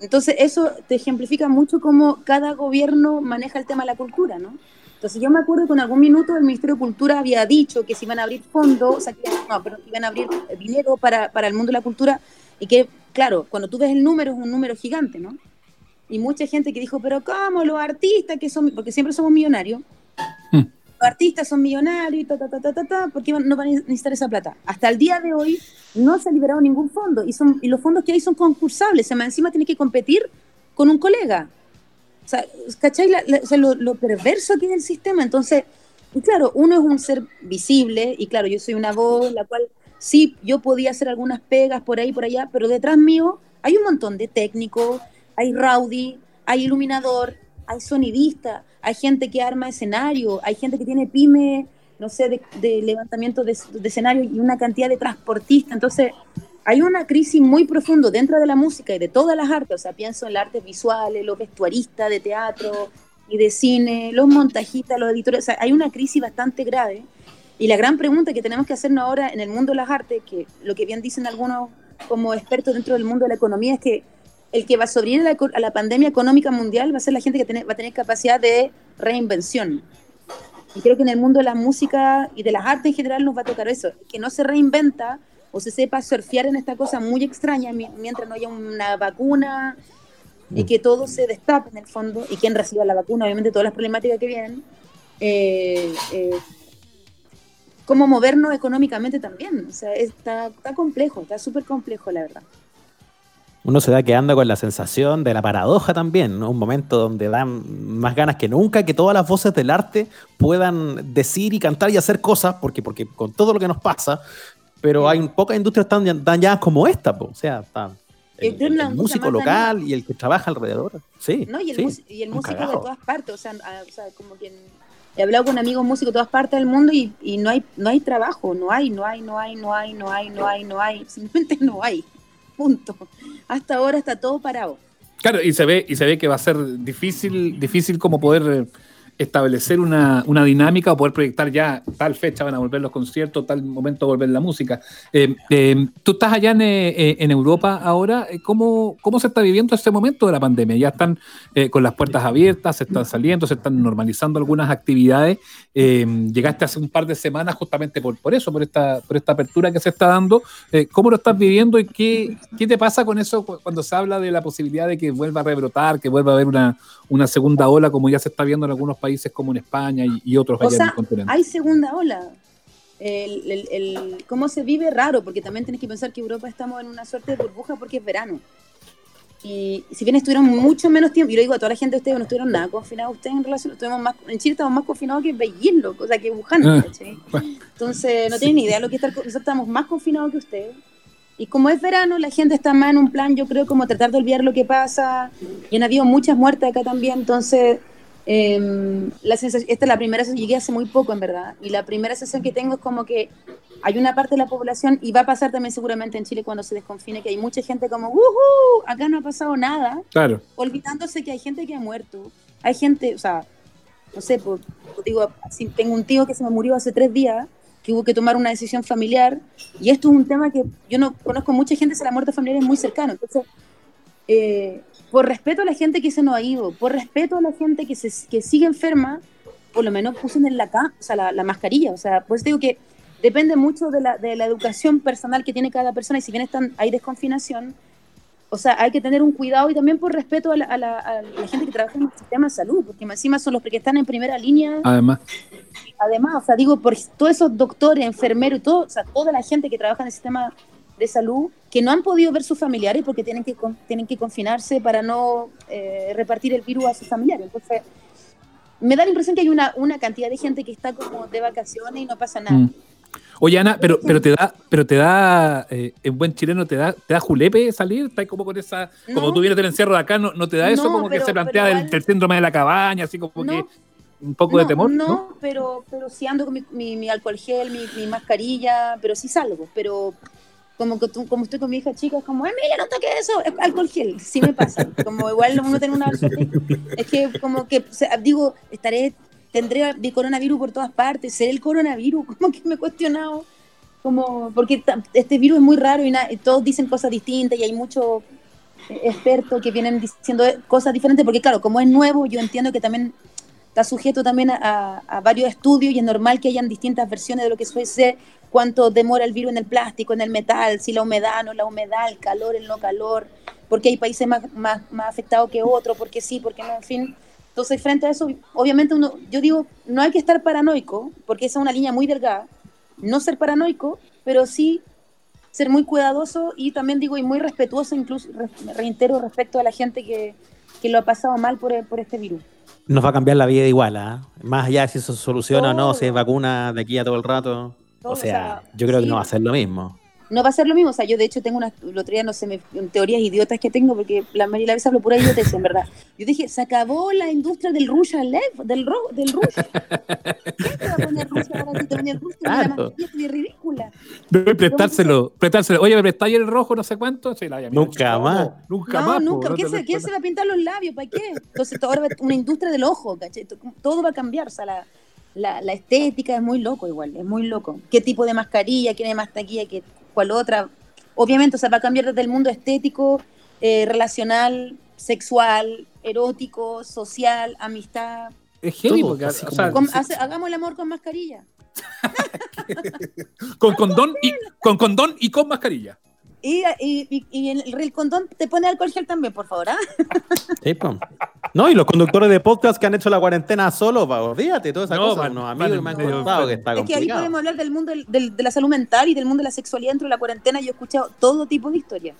Entonces, eso te ejemplifica mucho cómo cada gobierno maneja el tema de la cultura, ¿no? Entonces, yo me acuerdo que en algún minuto el Ministerio de Cultura había dicho que se iban a abrir fondos, o sea, que, no, pero que iban a abrir dinero para, para el mundo de la cultura y que, claro, cuando tú ves el número es un número gigante, ¿no? Y mucha gente que dijo, pero ¿cómo los artistas que son, porque siempre somos millonarios, Hmm. los artistas son millonarios y ta, ta, ta, ta, ta, ta, ¿por qué van- no van a necesitar esa plata? Hasta el día de hoy no se ha liberado ningún fondo y, son, y los fondos que hay son concursables, se más encima tiene que competir con un colega. O sea, ¿cachai? La- la- o sea, lo, lo perverso que es el sistema. Entonces, y claro, uno es un ser visible y claro, yo soy una voz, la cual sí, yo podía hacer algunas pegas por ahí, por allá, pero detrás mío hay un montón de técnicos, hay rowdy, hay iluminador, hay sonidista, hay gente que arma escenario, hay gente que tiene pyme, no sé, de, levantamiento de, de escenario y una cantidad de transportistas. Entonces, hay una crisis muy profunda dentro de la música y de todas las artes. O sea, pienso en las artes visuales, los vestuaristas de teatro y de cine, los montajistas, los editores. O sea, hay una crisis bastante grave. Y la gran pregunta que tenemos que hacernos ahora en el mundo de las artes, que lo que bien dicen algunos como expertos dentro del mundo de la economía, es que el que va a sobrevivir a la, a la pandemia económica mundial va a ser la gente que tiene- va a tener capacidad de reinvención. Y creo que en el mundo de la música y de las artes en general nos va a tocar eso, que no se reinventa o se sepa surfear en esta cosa muy extraña mi- mientras no haya una vacuna y que todo se destape en el fondo y quien reciba la vacuna, obviamente todas las problemáticas que vienen. Eh, eh, cómo movernos económicamente también. O sea, está, está complejo, está súper complejo, la verdad. uno se da quedando con la sensación de la paradoja también, ¿no? Un momento donde dan más ganas que nunca que todas las voces del arte puedan decir y cantar y hacer cosas, porque, porque con todo lo que nos pasa, pero hay pocas industrias tan dañadas como esta, po. o sea, está el, músico local y el que trabaja alrededor. Sí, ¿no? Y el, sí, y el músico de cagao. todas partes, o sea, a- o sea, como que he hablado con amigos músicos de todas partes del mundo y, y no hay no hay trabajo, no hay, no hay, no hay, no hay, no hay, no hay, no hay, *laughs* simplemente no hay. Punto. Hasta ahora está todo parado. Claro, y se ve, y se ve que va a ser difícil, difícil como poder eh, establecer una, una dinámica o poder proyectar ya tal fecha van a volver los conciertos, tal momento volver la música. Eh, eh, Tú estás allá en, eh, eh, en Europa ahora, ¿cómo, ¿cómo se está viviendo este momento de la pandemia? Ya están eh, con las puertas abiertas, se están saliendo, se están normalizando algunas actividades. Llegaste hace un par de semanas justamente por, por eso, por esta, por esta apertura que se está dando. ¿Cómo lo estás viviendo y qué, qué te pasa con eso cu- cuando se habla de la posibilidad de que vuelva a rebrotar, que vuelva a haber una, una segunda ola como ya se está viendo en algunos países como en España y, y otros O allá en sea, el continente? hay segunda ola. El, el- el- cómo se vive raro, porque también tienes que pensar que Europa estamos en una suerte de burbuja porque es verano. Y si bien estuvieron mucho menos tiempo, yo le digo a toda la gente de ustedes, no estuvieron nada confinados ustedes en relación, estuvimos más, en Chile estamos más confinados que Beijing, loco, o sea, que Wuhan, Ah. *laughs* Entonces, no tienen ni idea de lo que es estar, nosotros estamos más confinados que ustedes. Y como es verano, la gente está más en un plan, yo creo, como tratar de olvidar lo que pasa. Y han habido muchas muertes acá también, entonces, em, la sensación, esta es la primera sensación, llegué hace muy poco, en verdad. Y la primera sensación que tengo es como que hay una parte de la población, y va a pasar también seguramente en Chile cuando se desconfine, que hay mucha gente como, ¡Woohoo! Acá no ha pasado nada Claro. olvidándose que hay gente que ha muerto. Hay gente, o sea, no sé, por, por- digo, si tengo un tío que se me murió hace tres días, que hubo que tomar una decisión familiar, y esto es un tema que yo no conozco mucha gente, se la muerte familiar es muy cercano. Entonces, eh, por respeto a la gente que se nos ha ido, por respeto a la gente que, se, que sigue enferma, por lo menos usen en la, o sea, la, la mascarilla. O sea, pues digo que depende mucho de la, de la educación personal que tiene cada persona, y si bien están, hay desconfinación, o sea, hay que tener un cuidado y también por respeto a la, a la- a la gente que trabaja en el sistema de salud, porque encima son los que están en primera línea. Además, Además, o sea, digo, por todos esos doctores, enfermeros, todo, o sea, toda la gente que trabaja en el sistema de salud, que no han podido ver sus familiares porque tienen que, tienen que confinarse para no eh, repartir el virus a sus familiares. Entonces, me da la impresión que hay una, una cantidad de gente que está como de vacaciones y no pasa nada. Mm. Oye, Ana, pero, pero te da, pero te da, eh, en buen chileno, te da, te da julepe salir, está como con esa, como tú vienes del encierro de acá, no, no te da eso No, como que se plantea del, del síndrome de la cabaña, así como que un poco de temor, ¿no? No, pero, pero sí ando con mi, mi, mi alcohol gel, mi, mi mascarilla, pero sí salgo. Pero como que tú- como estoy con mi hija chica, es como, Emilia, no toques eso, es alcohol gel. Sí me pasa. Como igual uno tiene una. Es que como que, o sea, digo, estaré, tendré el coronavirus por todas partes, seré el coronavirus, *laughs* como que me he cuestionado. Como, porque este virus es muy raro y, na- y todos dicen cosas distintas y hay muchos eh, expertos que vienen diciendo cosas diferentes, porque claro, como es nuevo, yo entiendo que también está sujeto también a- a varios estudios y es normal que hayan distintas versiones de lo que suele ser, cuánto demora el virus en el plástico, en el metal, si la humedad, no la humedad, el calor, el no calor, porque hay países más, más, más afectados que otros, porque sí, porque no, en fin. Entonces, frente a eso, obviamente uno, yo digo, no hay que estar paranoico, porque esa es una línea muy delgada, no ser paranoico, pero sí ser muy cuidadoso y también digo, y muy respetuoso, incluso re- reitero respecto a la gente que, que lo ha pasado mal por, por este virus. Nos va a cambiar la vida igual, ¿ah? Más allá de si eso se soluciona o no, si Todo. vacuna de aquí a todo el rato. Todo, O o sea, sea, yo creo que sí. no va a ser lo mismo. No va a ser lo mismo, o sea, yo de hecho tengo unas, el no sé, me, teorías idiotas que tengo, porque la María la vez hablo pura idiotez, en verdad. Yo dije, se acabó la industria del Russian Life, del, ro, del Rush. ¿Quién te va a poner Rusia ahora si te ponía Rusia? La Claro. es ridícula. Debe prestárselo, prestárselo. Oye, ¿me prestáis el rojo no sé cuánto? Sí, la. Nunca No, más. Nunca no, más. nunca. no ¿Quién, te se, quién se va a pintar los labios? ¿Para qué? Entonces, ahora va una industria del ojo, ¿cachai? Todo va a cambiar, o sea, la, la, la estética es muy loco igual, es muy loco. ¿Qué tipo de mascarilla? ¿Quién hay más taquilla? que ¿Cuál otra? Obviamente, o sea, va a cambiar desde el mundo estético, eh, relacional, sexual, erótico, social, amistad. Es heavy, porque, así o como- sea, Con- sí, hace- hagamos el amor con mascarilla. *laughs* con condón y con condón y con mascarilla. Y, y, y, y el, el condón te pone alcohol gel también, por favor, ¿ah? Sí, po. No, y los conductores de podcast que han hecho la cuarentena solo, pa, olvídate, toda esa No, cosa. unos amigos en me han contado que está Es que ahí complicado. podemos hablar del mundo del- del- de la salud mental y del mundo de la sexualidad dentro de la cuarentena. Yo he escuchado todo tipo de historias.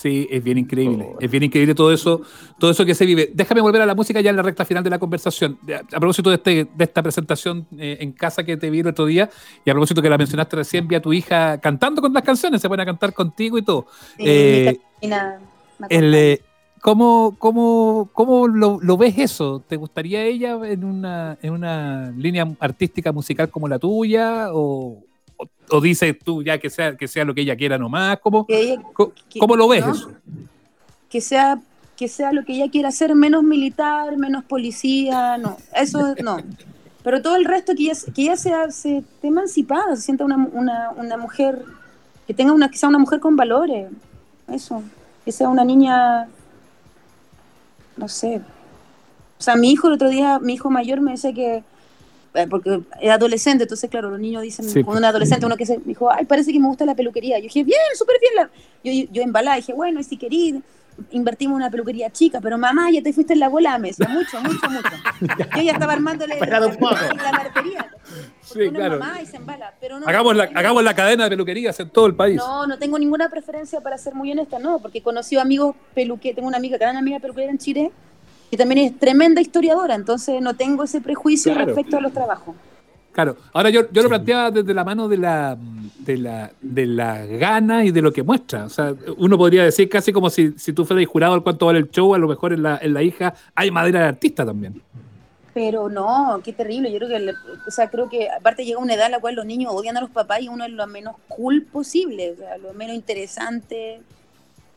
Sí, es bien increíble. Es bien increíble todo eso, todo eso que se vive. Déjame volver a la música ya en la recta final de la conversación. A propósito de, este, de esta presentación eh, en casa que te vi el otro día, y a propósito que la mencionaste recién, vi a tu hija cantando con las canciones, se pueden a cantar contigo y todo. Eh, el, eh, ¿Cómo, cómo, cómo lo, lo, ves eso? ¿Te gustaría ella en una, en una línea artística musical como la tuya? ¿O, o, dices tú ya que sea, que sea lo que ella quiera nomás? ¿Cómo, ¿cómo, lo ves eso? Que sea, que sea lo que ella quiera hacer, menos militar, menos policía, no, eso no. Pero todo el resto, que ella, que ella sea, se esté emancipada, se sienta una, una, una mujer, que tenga una, que sea una mujer con valores, eso, que sea una niña, no sé. O sea, mi hijo el otro día, mi hijo mayor me dice que porque es adolescente, entonces claro, los niños dicen, cuando un adolescente uno que se dijo, ay, parece que me gusta la peluquería. Yo dije, bien, súper bien. Yo, yo embalada, dije, bueno, y si querís, invertimos en una peluquería chica, pero mamá, ya te fuiste en la bola me decía, mucho, mucho, mucho. *laughs* Yo ya estaba armándole la, la. Sí, claro. Mamá y se embala, pero no, hagamos, la, hagamos la cadena de peluquerías en todo el país. No, no tengo ninguna preferencia para ser muy honesta, no, porque he conocido amigos peluqueros, tengo una amiga, gran amiga peluquera en Chile, y también es tremenda historiadora, entonces no tengo ese prejuicio respecto a los trabajos. Claro, ahora yo, yo lo planteaba desde la mano de la, de la, de la gana y de lo que muestra. O sea, uno podría decir casi como si, si tú fueras jurado al cuánto vale el show, a lo mejor en la, en la hija hay madera de artista también. Pero no, qué terrible. Yo creo que, o sea, creo que aparte llega una edad en la cual los niños odian a los papás y uno es lo menos cool posible, o sea, lo menos interesante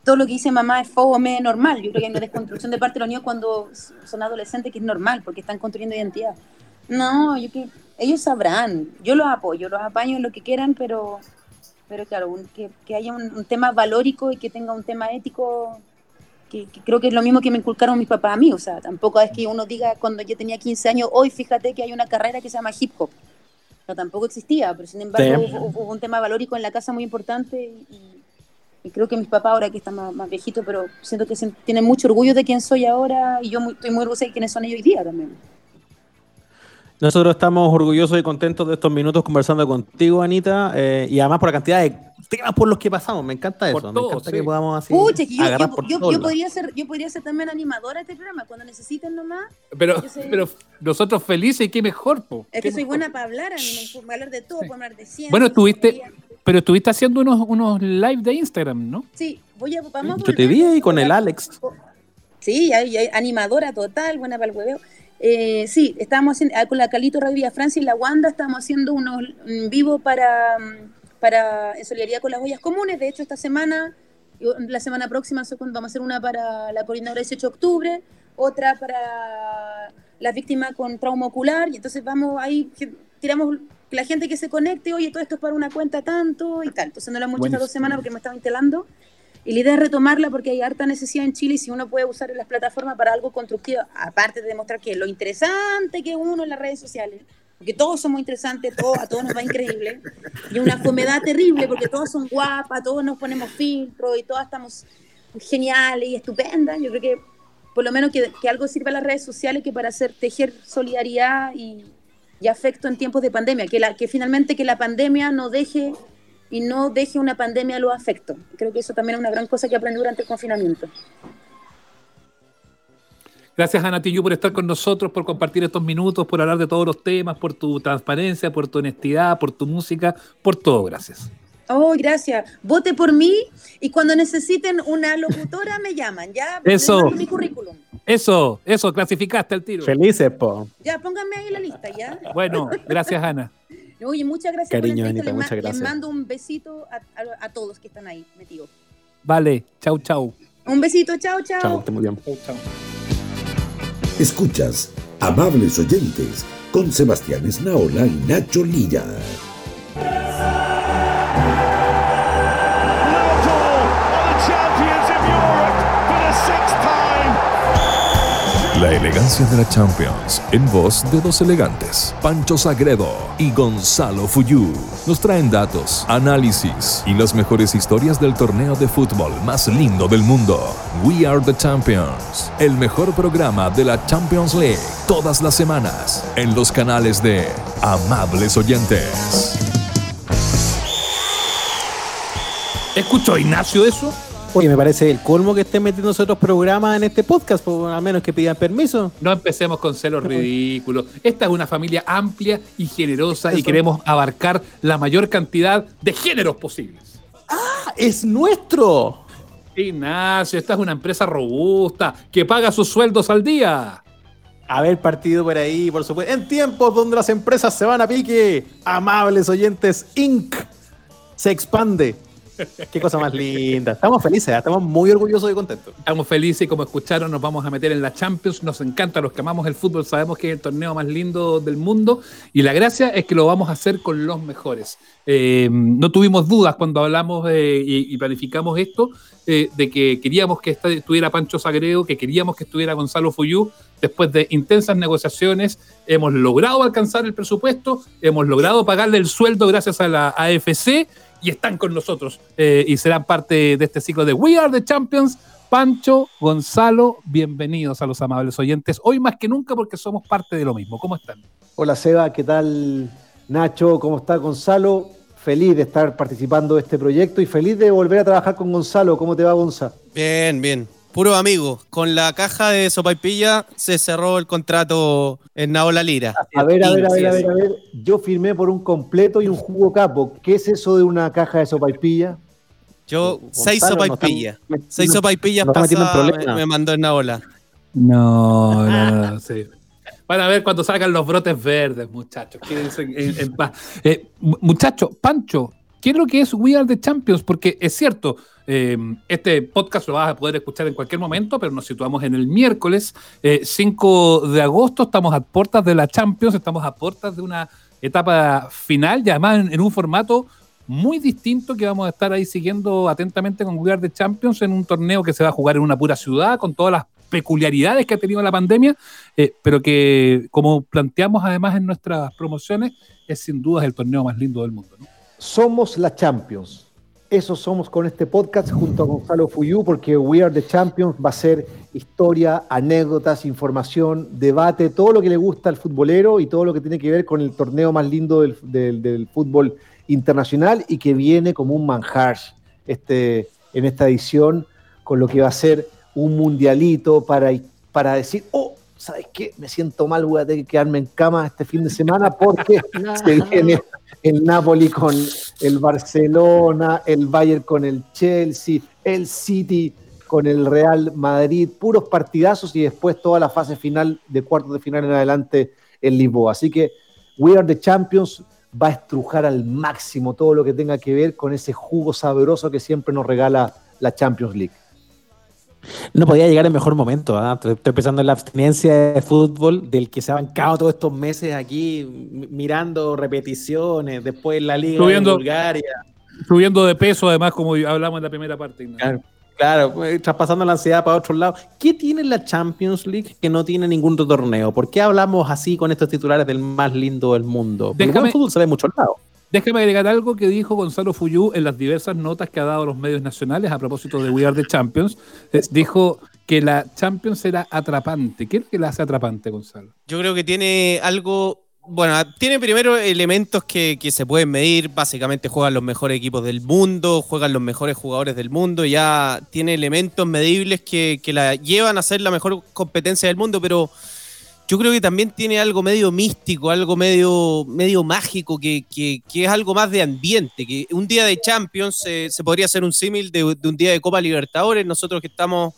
todo lo que dice mamá es fome, normal. Yo creo que hay una desconstrucción de parte de los niños cuando son adolescentes que es normal, porque están construyendo identidad. No, yo que ellos sabrán. Yo los apoyo, los apaño en lo que quieran, pero, pero claro, que, que, haya un, tema valórico y que tenga un tema ético, que, creo que es lo mismo que me inculcaron mis papás a mí. O sea, tampoco es que uno diga cuando yo tenía 15 años, hoy fíjate que hay una carrera que se llama hip hop. No, tampoco existía, pero sin embargo hubo, un tema valórico en la casa muy importante y y creo que mis papás ahora que están más, más viejitos, pero siento que tienen mucho orgullo de quién soy ahora y yo estoy muy orgullosa de quiénes son ellos hoy día también. Nosotros estamos orgullosos y contentos de estos minutos conversando contigo, Anita, eh, y además por la cantidad de temas por los que pasamos. Me encanta eso. me encanta que podamos así. Pucha, yo, yo, yo, podría ser, yo podría ser también animadora de este programa cuando necesiten nomás. Pero, pero nosotros felices y qué mejor, po. Es que soy buena para hablar, a mí me puedo hablar de todo, puedo hablar de ciencia. Bueno, estuviste, pero estuviste haciendo unos, unos live de Instagram, ¿no? Sí, voy a. Vamos Yo te vi ahí con el Alex. Sí, hay, animadora total, buena para el hueveo. Eh, sí, estábamos haciendo, ah, con la Calito Radio Francia y la Wanda, estamos haciendo unos vivos para, para, en solidaridad con las ollas comunes. De hecho, esta semana, la semana próxima, vamos a hacer una para la coordinadora 18 de octubre, otra para las víctimas con trauma ocular, y entonces vamos ahí, tiramos la gente que se conecte, oye, todo esto es para una cuenta tanto y tal. Entonces no la hemos hecho estas dos semanas porque me estaba instalando. Y la idea es retomarla porque hay harta necesidad en Chile y si uno puede usar las plataformas para algo constructivo, aparte de demostrar que lo interesante que uno en las redes sociales, porque todos somos interesantes, todo, a todos nos va increíble, y una fomedad terrible porque todos son guapas, todos nos ponemos filtro y todas estamos geniales y estupendas. Yo creo que por lo menos que, que algo sirva a las redes sociales que para hacer tejer solidaridad y, y afecto en tiempos de pandemia, que, la, que finalmente que la pandemia no deje y no deje una pandemia lo afecto. Creo que eso también es una gran cosa que aprendí durante el confinamiento. Gracias, Ana Tiyu, por estar con nosotros, por compartir estos minutos, por hablar de todos los temas, por tu transparencia, por tu honestidad, por tu música, por todo. Gracias. Oh, gracias. Vote por mí y cuando necesiten una locutora me llaman. Ya, eso. Mi currículum. Eso, eso, clasificaste el tiro. Felices, po. Ya, pónganme ahí la lista, ¿ya? Bueno, gracias, Ana. *laughs* Oye, muchas gracias Cariño, por el muchas gracias. Les mando un besito a, todos que están ahí metidos. Vale, chau, chau. Un besito, chau, chau. Chau, te muy bien. Chau, chau. Escuchas, amables oyentes, con Sebastián Esnaola y Nacho Lilla. Elegancia de la Champions, en voz de dos elegantes, Pancho Sagredo y Gonzalo Fuyú, nos traen datos, análisis y las mejores historias del torneo de fútbol más lindo del mundo. We Are the Champions, el mejor programa de la Champions League, todas las semanas, en los canales de Amables Oyentes. ¿Escuchó Ignacio eso? Oye, me parece el colmo que estén metiendo otros programas en este podcast, por, a menos que pidan permiso. No empecemos con celos ridículos. Esta es una familia amplia y generosa y queremos abarcar la mayor cantidad de géneros posibles. ¡Ah! ¡Es nuestro! Ignacio, esta es una empresa robusta que paga sus sueldos al día. Haber partido por ahí, por supuesto. En tiempos donde las empresas se van a pique, amables oyentes, Inc. se expande Qué cosa más linda. Estamos felices, ¿eh? estamos muy orgullosos y contentos. Estamos felices y como escucharon, nos vamos a meter en la Champions. Nos encanta, los que amamos el fútbol, sabemos que es el torneo más lindo del mundo y la gracia es que lo vamos a hacer con los mejores. Eh, no tuvimos dudas cuando hablamos y, planificamos esto eh, de que queríamos que estuviera Pancho Sagredo, que queríamos que estuviera Gonzalo Fuyú. Después de intensas negociaciones, hemos logrado alcanzar el presupuesto, hemos logrado pagarle el sueldo gracias a la AFC y están con nosotros eh, y serán parte de este ciclo de We Are the Champions. Pancho, Gonzalo, bienvenidos a los amables oyentes. Hoy más que nunca porque somos parte de lo mismo. ¿Cómo están? Hola Seba, ¿qué tal Nacho? ¿Cómo está Gonzalo? Feliz de estar participando de este proyecto y feliz de volver a trabajar con Gonzalo. ¿Cómo te va, Gonzalo? Bien, bien. Puro amigo. Con la caja de Sopaipilla se cerró el contrato en Naola Lira. A ver, a ver, a ver, a ver, a ver. Yo firmé por un completo y un jugo capo. ¿Qué es eso de una caja de Sopaipilla? Yo, seis sopaipillas. seis sopaipillas no me, me, mandó en Naola. No, no, no, *laughs* sí. Van a ver cuando salgan los brotes verdes, muchachos. en, paz. Eh, muchachos, Pancho, ¿qué es lo que es We Are the Champions? Porque es cierto, eh, este podcast lo vas a poder escuchar en cualquier momento, pero nos situamos en el miércoles 5 eh, de agosto. Estamos a puertas de la Champions, estamos a puertas de una etapa final y además en, un formato muy distinto que vamos a estar ahí siguiendo atentamente con We de Champions en un torneo que se va a jugar en una pura ciudad con todas las peculiaridades que ha tenido la pandemia, eh, pero que como planteamos además en nuestras promociones, es sin duda el torneo más lindo del mundo. Somos la Champions. Eso somos con este podcast junto a Gonzalo Fuyú, porque We Are the Champions va a ser historia, anécdotas, información, debate, todo lo que le gusta al futbolero y todo lo que tiene que ver con el torneo más lindo del, fútbol internacional y que viene como un manjar este, en esta edición, con lo que va a ser un mundialito para, para decir, oh, ¿sabes qué? Me siento mal, voy a tener que quedarme en cama este fin de semana porque *laughs* se viene el Napoli con el Barcelona, el Bayern con el Chelsea, el City con el Real Madrid, puros partidazos y después toda la fase final de cuartos de final en adelante en Lisboa. Así que We Are the Champions va a estrujar al máximo todo lo que tenga que ver con ese jugo sabroso que siempre nos regala la Champions League. No podía llegar en mejor momento. ¿ah? Estoy empezando en la abstinencia de fútbol del que se ha bancado todos estos meses aquí mirando repeticiones, después la Liga subiendo, de Bulgaria. Subiendo de peso, además, como hablamos en la primera parte. Claro, claro, pues, traspasando la ansiedad para otro lado. ¿Qué tiene la Champions League que no tiene ningún torneo? ¿Por qué hablamos así con estos titulares del más lindo del mundo? Porque el fútbol se ve mucho al lado. Déjame agregar algo que dijo Gonzalo Fuyú en las diversas notas que ha dado a los medios nacionales a propósito de We Are the Champions. Eh, dijo que la Champions era atrapante. ¿Qué es lo que la hace atrapante, Gonzalo? Yo creo que tiene algo. Bueno, tiene primero elementos que, se pueden medir. Básicamente juegan los mejores equipos del mundo, juegan los mejores jugadores del mundo. Ya tiene elementos medibles que, que la llevan a ser la mejor competencia del mundo, pero yo creo que también tiene algo medio místico, algo medio, medio mágico, que, es algo más de ambiente, que un día de Champions se podría hacer un símil de, un día de Copa Libertadores, nosotros que estamos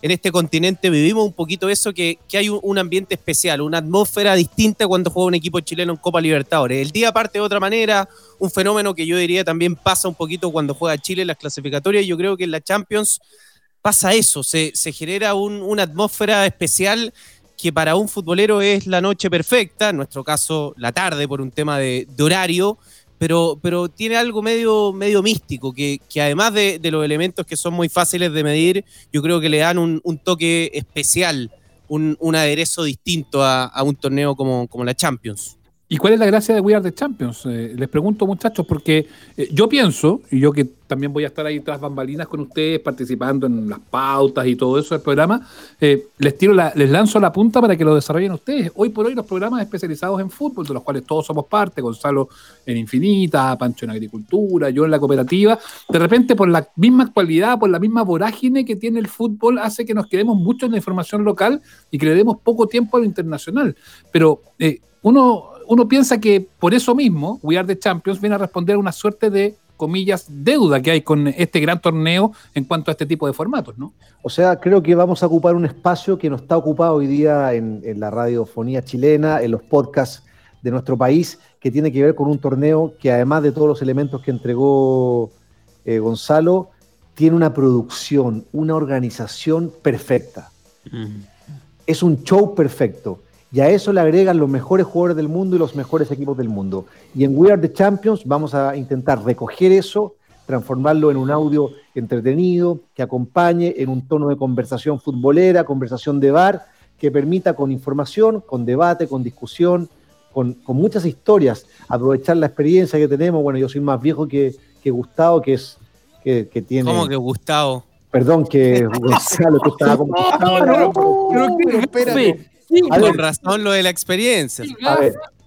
en este continente vivimos un poquito eso, que, hay un, ambiente especial, una atmósfera distinta cuando juega un equipo chileno en Copa Libertadores. El día parte de otra manera, un fenómeno que yo diría también pasa un poquito cuando juega Chile en las clasificatorias, yo creo que en la Champions pasa eso, se, genera una atmósfera especial que para un futbolero es la noche perfecta, en nuestro caso la tarde por un tema de, horario, pero, pero tiene algo medio, medio místico, que, además de, los elementos que son muy fáciles de medir, yo creo que le dan un, toque especial, un, aderezo distinto a, un torneo como, como la Champions. ¿Y cuál es la gracia de We Are the Champions? Eh, les pregunto, muchachos, porque eh, yo pienso, y yo que también voy a estar ahí tras bambalinas con ustedes, participando en las pautas y todo eso del programa, eh, les tiro la- les lanzo la punta para que lo desarrollen ustedes. Hoy por hoy los programas especializados en fútbol, de los cuales todos somos parte, Gonzalo en Infinita, Pancho en Agricultura, yo en la cooperativa, de repente por la misma actualidad, por la misma vorágine que tiene el fútbol, hace que nos quedemos mucho en la información local y que le demos poco tiempo a lo internacional. Pero uno, uno piensa que por eso mismo, We Are the Champions viene a responder a una suerte de, comillas, deuda que hay con este gran torneo en cuanto a este tipo de formatos, ¿no? O sea, creo que vamos a ocupar un espacio que no está ocupado hoy día en, en la radiofonía chilena, en los podcasts de nuestro país, que tiene que ver con un torneo que además de todos los elementos que entregó eh, Gonzalo, tiene una producción, una organización perfecta. Es un show perfecto. Y a eso le agregan los mejores jugadores del mundo y los mejores equipos del mundo. Y en We Are the Champions vamos a intentar recoger eso, transformarlo en un audio entretenido, que acompañe en un tono de conversación futbolera, conversación de bar, que permita con información, con debate, con discusión, con, con muchas historias, aprovechar la experiencia que tenemos. Bueno, yo soy más viejo que, que Gustavo, que es que, que tiene. ¿Cómo que Gustavo? Perdón, que *laughs* Gonzalo, que estaba como. Espérate. A Con razón lo de la experiencia.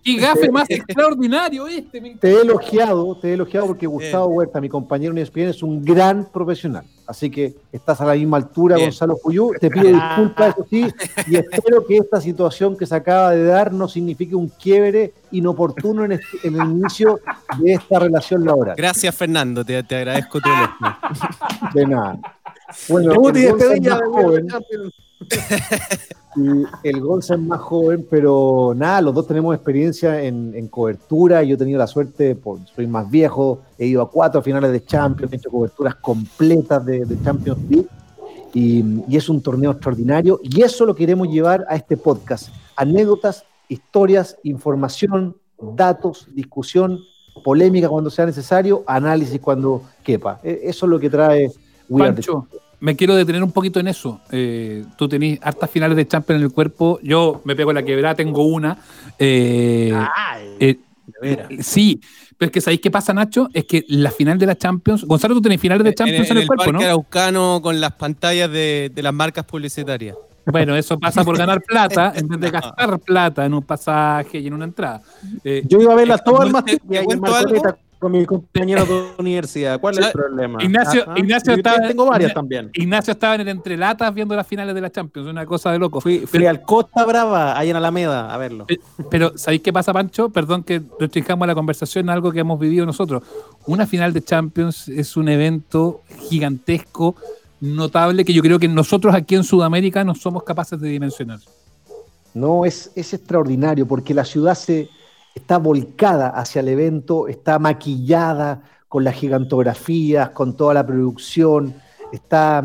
¡Qué gafe más extraordinario este! me te he elogiado, te he elogiado porque Gustavo Huerta, mi compañero en ESPN, es un gran profesional. Así que estás a la misma altura, Bien. Gonzalo Puyú. Te pido disculpas, eso sí, y espero que esta situación que se acaba de dar no signifique un quiebre inoportuno en, este- en el inicio de esta relación laboral. Gracias, Fernando. Te, te agradezco tu elogio. De nada. Bueno, Debut y el Gonza es despedida más de We Are the joven. *laughs* y el Gonza es más joven, pero nada, los dos tenemos experiencia en, en cobertura. Yo he tenido la suerte, por, soy más viejo, he ido a cuatro finales de Champions, he hecho coberturas completas de, de Champions League. Y, y es un torneo extraordinario. Y eso lo queremos llevar a este podcast. Anécdotas, historias, información, datos, discusión, polémica cuando sea necesario, análisis cuando quepa. E- Eso es lo que trae We Are the me quiero detener un poquito en eso. Eh, tú tenés hartas finales de Champions en el cuerpo. Yo me pego la quebrada, tengo una. Eh, Ay, eh, de veras. sí, pero es que ¿sabéis qué pasa, Nacho? Es que la final de la Champions. Gonzalo, tú tenés finales de Champions en, en, el, el cuerpo, parque ¿no? araucano con las pantallas de, de las marcas publicitarias. Bueno, eso pasa por ganar plata en vez de *laughs* gastar plata en un pasaje y en una entrada. Eh, Yo iba a verlas todas ¿Te- más te y ahí en cuento Marcoleta con mis compañeros de universidad. ¿Cuál es el problema? Ignacio- Ajá. Ignacio Yo estaba- tengo varias también. Ignacio estaba en el entrelatas viendo las finales de la Champions, una cosa de loco. Fui, fui al Costa Brava, ahí en Alameda, a verlo. Pe- Pero, ¿sabéis qué pasa, Pancho? Perdón que restringamos la conversación a algo que hemos vivido nosotros. Una final de Champions es un evento gigantesco, notable, que yo creo que nosotros aquí en Sudamérica no somos capaces de dimensionar. No, es, es extraordinario porque la ciudad se está volcada hacia el evento, está maquillada con las gigantografías, con toda la producción, está,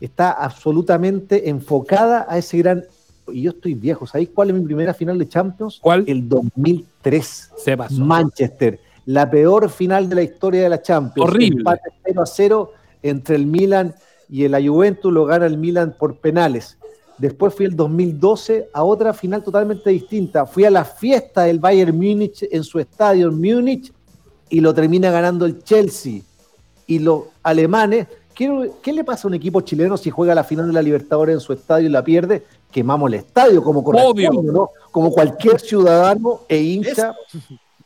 está absolutamente enfocada a ese gran... Y yo estoy viejo, ¿sabéis cuál es mi primera final de Champions? ¿Cuál? El 2003. Se pasó. Manchester, la peor final de la historia de la Champions. Horrible. Empate 0 a 0 entre el Milan y el la Juventus, lo gana el Milan por penales. Después fui el 2012 a otra final totalmente distinta. Fui a la fiesta del Bayern Múnich en su estadio en Múnich y lo termina ganando el Chelsea. Y los alemanes, ¿qué, qué le pasa a un equipo chileno si juega la final de la Libertadores en su estadio y la pierde? Quemamos el estadio como corresponde, Obvio. ¿no? Como cualquier ciudadano e hincha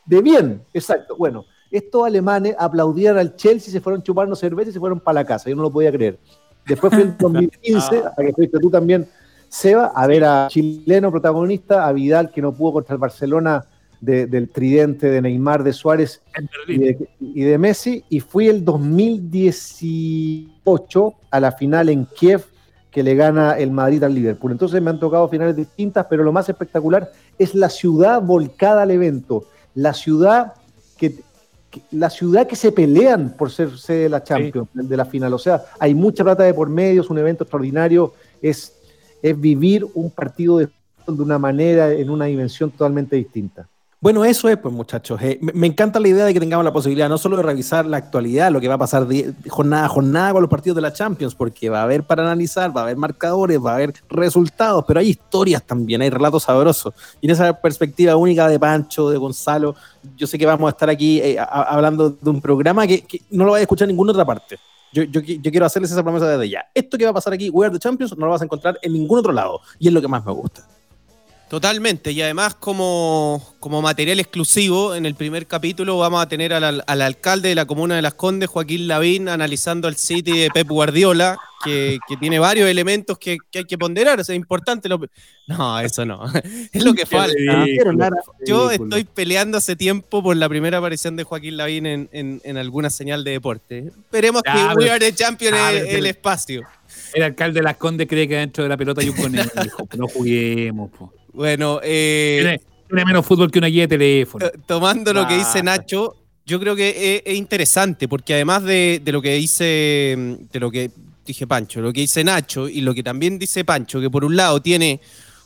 de bien. Exacto. Bueno, estos alemanes aplaudían al Chelsea, se fueron chupando cerveza y se fueron para la casa. Yo no lo podía creer. Después fue en 2015, a que fuiste tú también, Seba, a ver a chileno protagonista, a Vidal, que no pudo contra el Barcelona de- del tridente de Neymar, de Suárez y de, y de Messi. Y fui el 2018 a la final en Kiev, que le gana el Madrid al Liverpool. Entonces me han tocado finales distintas, pero lo más espectacular es la ciudad volcada al evento, la ciudad que, que- la ciudad que se pelean por ser sede de la Champions, de la final. O sea, hay mucha plata de por medio, es un evento extraordinario, es, es vivir un partido de de una manera, en una dimensión totalmente distinta. Bueno, eso es, pues, muchachos. Eh, me, encanta la idea de que tengamos la posibilidad no solo de revisar la actualidad, lo que va a pasar di- jornada a jornada con los partidos de la Champions, porque va a haber para analizar, va a haber marcadores, va a haber resultados, pero hay historias también, hay relatos sabrosos. Y en esa perspectiva única de Pancho, de Gonzalo, yo sé que vamos a estar aquí eh, hablando de un programa que, no lo vaya a escuchar en ninguna otra parte. Yo, yo, yo quiero hacerles esa promesa desde ya. Esto que va a pasar aquí, We Are the Champions, no lo vas a encontrar en ningún otro lado. Y es lo que más me gusta. Totalmente, y además como, como material exclusivo, en el primer capítulo vamos a tener al, al- al alcalde de la comuna de Las Condes, Joaquín Lavín, analizando el City de Pep Guardiola, que, que tiene varios elementos que, que hay que ponderar, o sea, es importante. Lo... No, eso no, *laughs* es lo que falta. Yo estoy peleando hace tiempo por la primera aparición de Joaquín Lavín en, en- en alguna señal de deporte. Esperemos Ya, que pero- We Are the Champion es pero- el espacio. El alcalde de Las Condes cree que dentro de la pelota hay un conejo. *laughs* No juguemos, po. Bueno, eh, Tiene, tiene menos fútbol que una guía de teléfono. Eh, tomando lo que dice. Nacho, yo creo que es, es interesante, porque además de, de lo que dice, mm, de lo que dije Pancho, lo que dice Nacho y lo que también dice Pancho, que por un lado tiene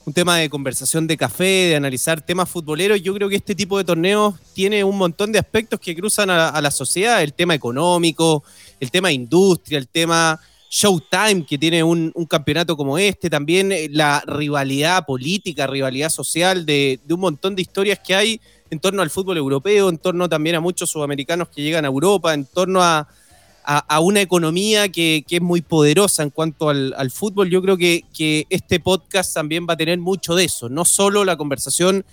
un tema de conversación de café, de analizar temas futboleros, yo creo que este tipo de torneos tiene un montón de aspectos que cruzan a, a la sociedad, el tema económico, el tema industria, el tema Showtime, que tiene un, un campeonato como este, también eh, la rivalidad política, rivalidad social de, de un montón de historias que hay en torno al fútbol europeo, en torno también a muchos sudamericanos que llegan a Europa, en torno a, a- una economía que, que es muy poderosa en cuanto al, al fútbol. Yo creo que, que este podcast también va a tener mucho de eso, no solo la conversación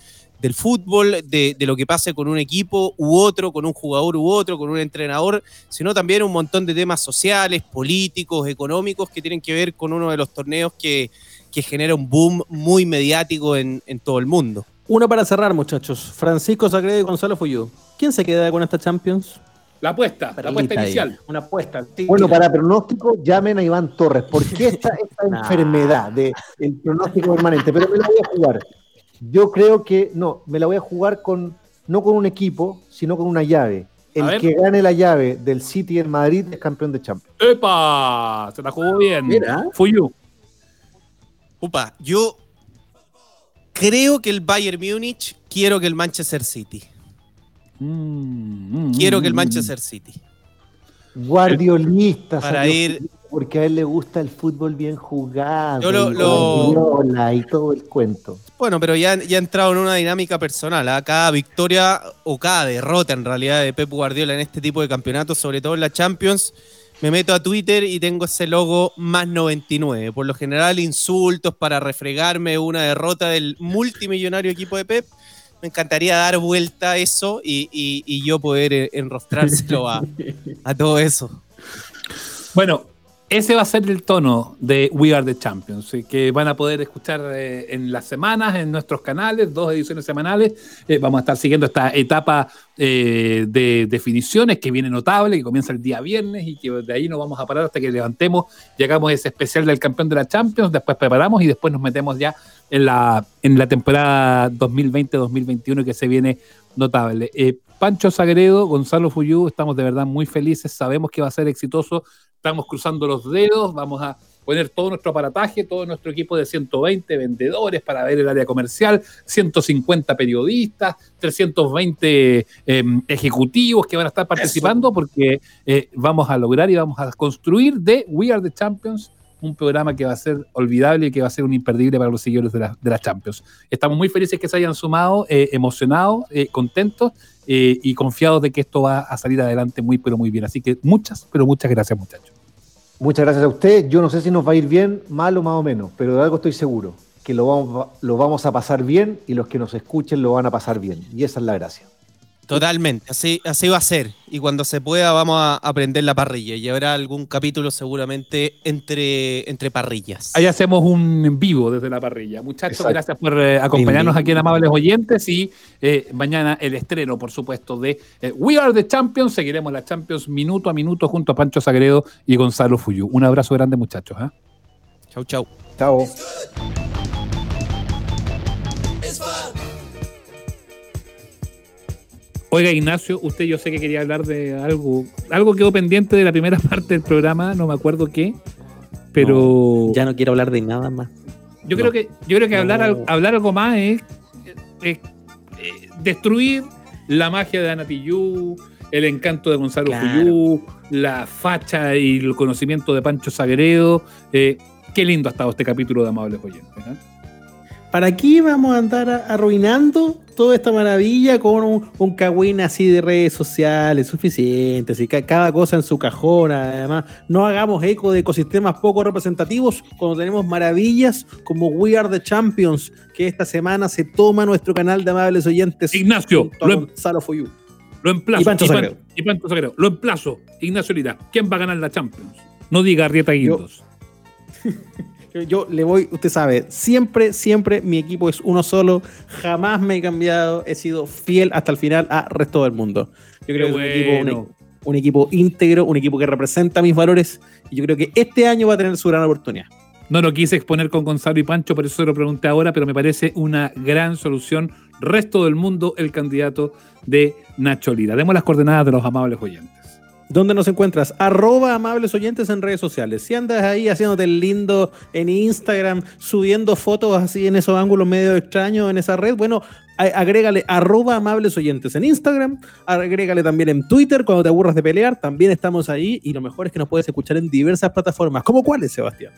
del fútbol, de, de lo que pase con un equipo u otro, con un jugador u otro, con un entrenador, sino también un montón de temas sociales, políticos, económicos que tienen que ver con uno de los torneos que, que genera un boom muy mediático en, en todo el mundo. Una para cerrar, muchachos. Francisco Sagredo y Gonzalo Fuyú. ¿Quién se queda con esta Champions? La apuesta, la apuesta ahí. inicial. Una apuesta. Bueno, para pronóstico, llamen a Iván Torres. ¿Por qué *laughs* esta, esta Nah. enfermedad del pronóstico permanente? Pero me la voy a jugar. Yo creo que, no, me la voy a jugar con, no con un equipo, sino con una llave. A El que gane la llave del City en Madrid es campeón de Champions. ¡Epa! Se la jugó bien. Mira. Fuyu. Upa, yo creo que el Bayern Múnich, quiero que el Manchester City. Mm, mm, Quiero que el mm, Manchester City. Guardiolista, Para ir- porque a él le gusta el fútbol bien jugado, Yo lo- y lo- Guardiola y todo el cuento. Bueno, pero ya, ya ha entrado en una dinámica personal. ¿ah? Cada victoria o cada derrota en realidad de Pep Guardiola en este tipo de campeonatos, sobre todo en la Champions, me meto a Twitter y tengo ese logo más 99. Por lo general, insultos para refregarme una derrota del multimillonario equipo de Pep. Me encantaría dar vuelta a eso y, y- y yo poder eh, enrostrárselo a, a todo eso. Bueno, ese va a ser el tono de We Are the Champions, eh, que van a poder escuchar eh, en las semanas, en nuestros canales, dos ediciones semanales. Eh, vamos a estar siguiendo esta etapa de definiciones que viene notable, que comienza el día viernes y que de ahí no vamos a parar hasta que levantemos, llegamos ese especial del campeón de la Champions, después preparamos y después nos metemos ya en la, en la temporada 2020-2021 que se viene notable. Pancho Sagredo, Gonzalo Fuyú, estamos de verdad muy felices, sabemos que va a ser exitoso, estamos cruzando los dedos, vamos a poner todo nuestro aparataje, todo nuestro equipo de 120 vendedores para ver el área comercial, 150 periodistas, 320 eh, ejecutivos que van a estar participando porque eh, vamos a lograr y vamos a construir de We Are the Champions un programa que va a ser olvidable y que va a ser un imperdible para los seguidores de la, de la Champions. Estamos muy felices que se hayan sumado, eh, emocionados, eh, contentos y confiados de que esto va a salir adelante muy, pero muy bien. Así que muchas, pero muchas gracias, muchachos. Muchas gracias a usted. Yo no sé si nos va a ir bien, mal o más o menos, pero de algo estoy seguro, que lo vamos, lo vamos a pasar bien y los que nos escuchen lo van a pasar bien. Y esa es la gracia. Totalmente, así, así va a ser. Y cuando se pueda vamos a aprender la parrilla. Y habrá algún capítulo seguramente entre, entre parrillas. Ahí hacemos un vivo desde la parrilla. Muchachos, Exacto. gracias por eh, acompañarnos aquí en Amables Oyentes y eh, mañana el estreno, por supuesto, de eh, We Are the Champions. Seguiremos la Champions minuto a minuto junto a Pancho Sagredo y Gonzalo Fuyú. Un abrazo grande, muchachos. ¿eh? Chau, chau. Chao. Oiga, Ignacio, usted yo sé que quería hablar de algo. Algo quedó pendiente de la primera *laughs* parte del programa, no me acuerdo qué. Pero Ya no quiero hablar de nada más. yo creo que yo creo que hablar, No. hablar algo más es, es- eh, destruir la magia de Anatillú, el encanto de Gonzalo Claro. La facha y el conocimiento de Pancho Sagredo. Eh, qué lindo ha estado este capítulo de Amables Oyentes. ¿eh? ¿Para qué vamos a andar arruinando toda esta maravilla con un, un cagüín así de redes sociales? Suficiente, así ca- cada cosa en su cajón. Además, no hagamos eco de ecosistemas poco representativos cuando tenemos maravillas como We Are the Champions, que esta semana se toma nuestro canal de amables oyentes. Ignacio, lo, em- Gonzalo Foyú. lo emplazo. Y Pancho Pan- Sagredo. y Pancho. Lo emplazo. Ignacio Lira. ¿Quién va a ganar la Champions? No diga Arrieta Guindos. *laughs* Yo- le voy, usted sabe, siempre, siempre mi equipo es uno solo. Jamás me he cambiado. He sido fiel hasta el final a resto del mundo. Yo creo Qué que es un equipo, un, un equipo íntegro, un equipo que representa mis valores. Y yo creo que este año va a tener su gran oportunidad. No lo quise exponer con Gonzalo y Pancho, por eso se lo pregunté ahora, pero me parece una gran solución. Resto del mundo, el candidato de Nacho Lira. Demos las coordenadas de los amables oyentes. ¿Dónde nos encuentras? Arroba amables oyentes en redes sociales. Si andas ahí haciéndote lindo en Instagram, subiendo fotos así en esos ángulos medio extraños en esa red, bueno, agrégale arroba amables oyentes en Instagram, agrégale también en Twitter cuando te aburras de pelear, también estamos ahí y lo mejor es que nos puedes escuchar en diversas plataformas. ¿Cómo cuáles, Sebastián?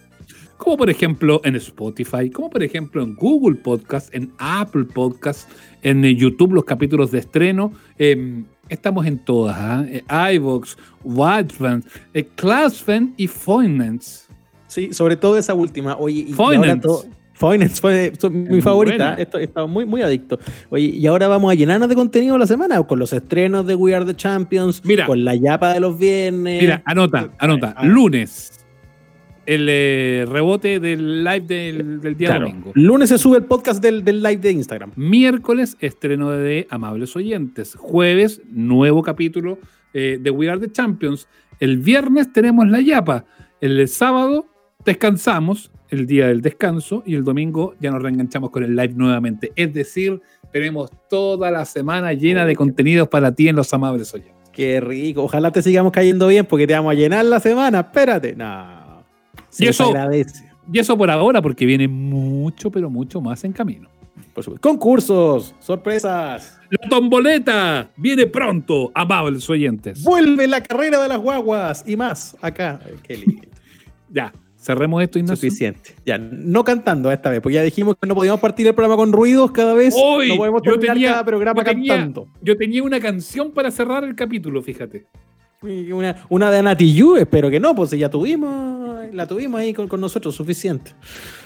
Como por ejemplo en Spotify, como por ejemplo en Google Podcast, en Apple Podcast, en YouTube los capítulos de estreno. Eh, estamos en todas, ¿ah? Eh, iVoox, Watchman, eh, Classfan y Foinance. Sí, sobre todo esa última. Oye, y Foinance. todo- Foinance fue fue mi muy favorita. buena. Esto, estaba muy, muy adicto. Oye, y ahora vamos a llenarnos de contenido la semana con los estrenos de We Are the Champions, Mira. con la yapa de los viernes. Mira, anota, anota. A ver. Lunes, el eh, rebote del live del, del día Claro. domingo. Lunes se sube el podcast del, del live de Instagram. Miércoles, estreno de Amables Oyentes. Jueves, nuevo capítulo eh, de We Are the Champions. El viernes tenemos la Yapa. El sábado descansamos, el día del descanso, y el domingo ya nos reenganchamos con el live nuevamente. Es decir, tenemos toda la semana llena de contenidos para ti en los Amables Oyentes. Qué rico. Ojalá te sigamos cayendo bien porque te vamos a llenar la semana. Espérate. No. Se Y eso- agradece. Y eso por ahora, porque viene mucho, pero mucho más en camino. Por supuesto. Concursos, sorpresas. La tomboleta viene pronto, amables oyentes. Vuelve la carrera de las guaguas y más acá. Ay, Qué lindo. *laughs* Ya, cerremos esto, Ignacio. Suficiente. Ya, no cantando esta vez, porque ya dijimos que no podíamos partir el programa con ruidos cada vez. Hoy, no podemos yo terminar tenía- cada programa yo tenía- cantando. Yo tenía una canción para cerrar el capítulo, fíjate. Una, una de Anati Yu, espero que no, pues ya tuvimos, la tuvimos ahí con, con nosotros, suficiente.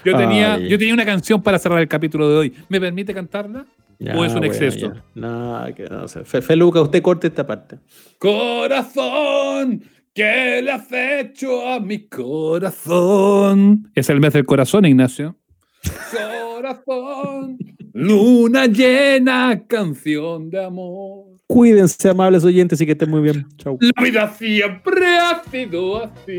Yo tenía, Ay. yo tenía una canción para cerrar el capítulo de hoy. ¿Me permite cantarla? Ya, ¿O es un bueno, exceso? ya. No, que no sé. Fe- Feluca, usted corte esta parte. Corazón, ¿qué le has hecho a mi corazón? Es el mes del corazón, Ignacio. Corazón, luna llena, canción de amor. Cuídense, amables oyentes, y que estén muy bien. Chau. La vida siempre ha sido así.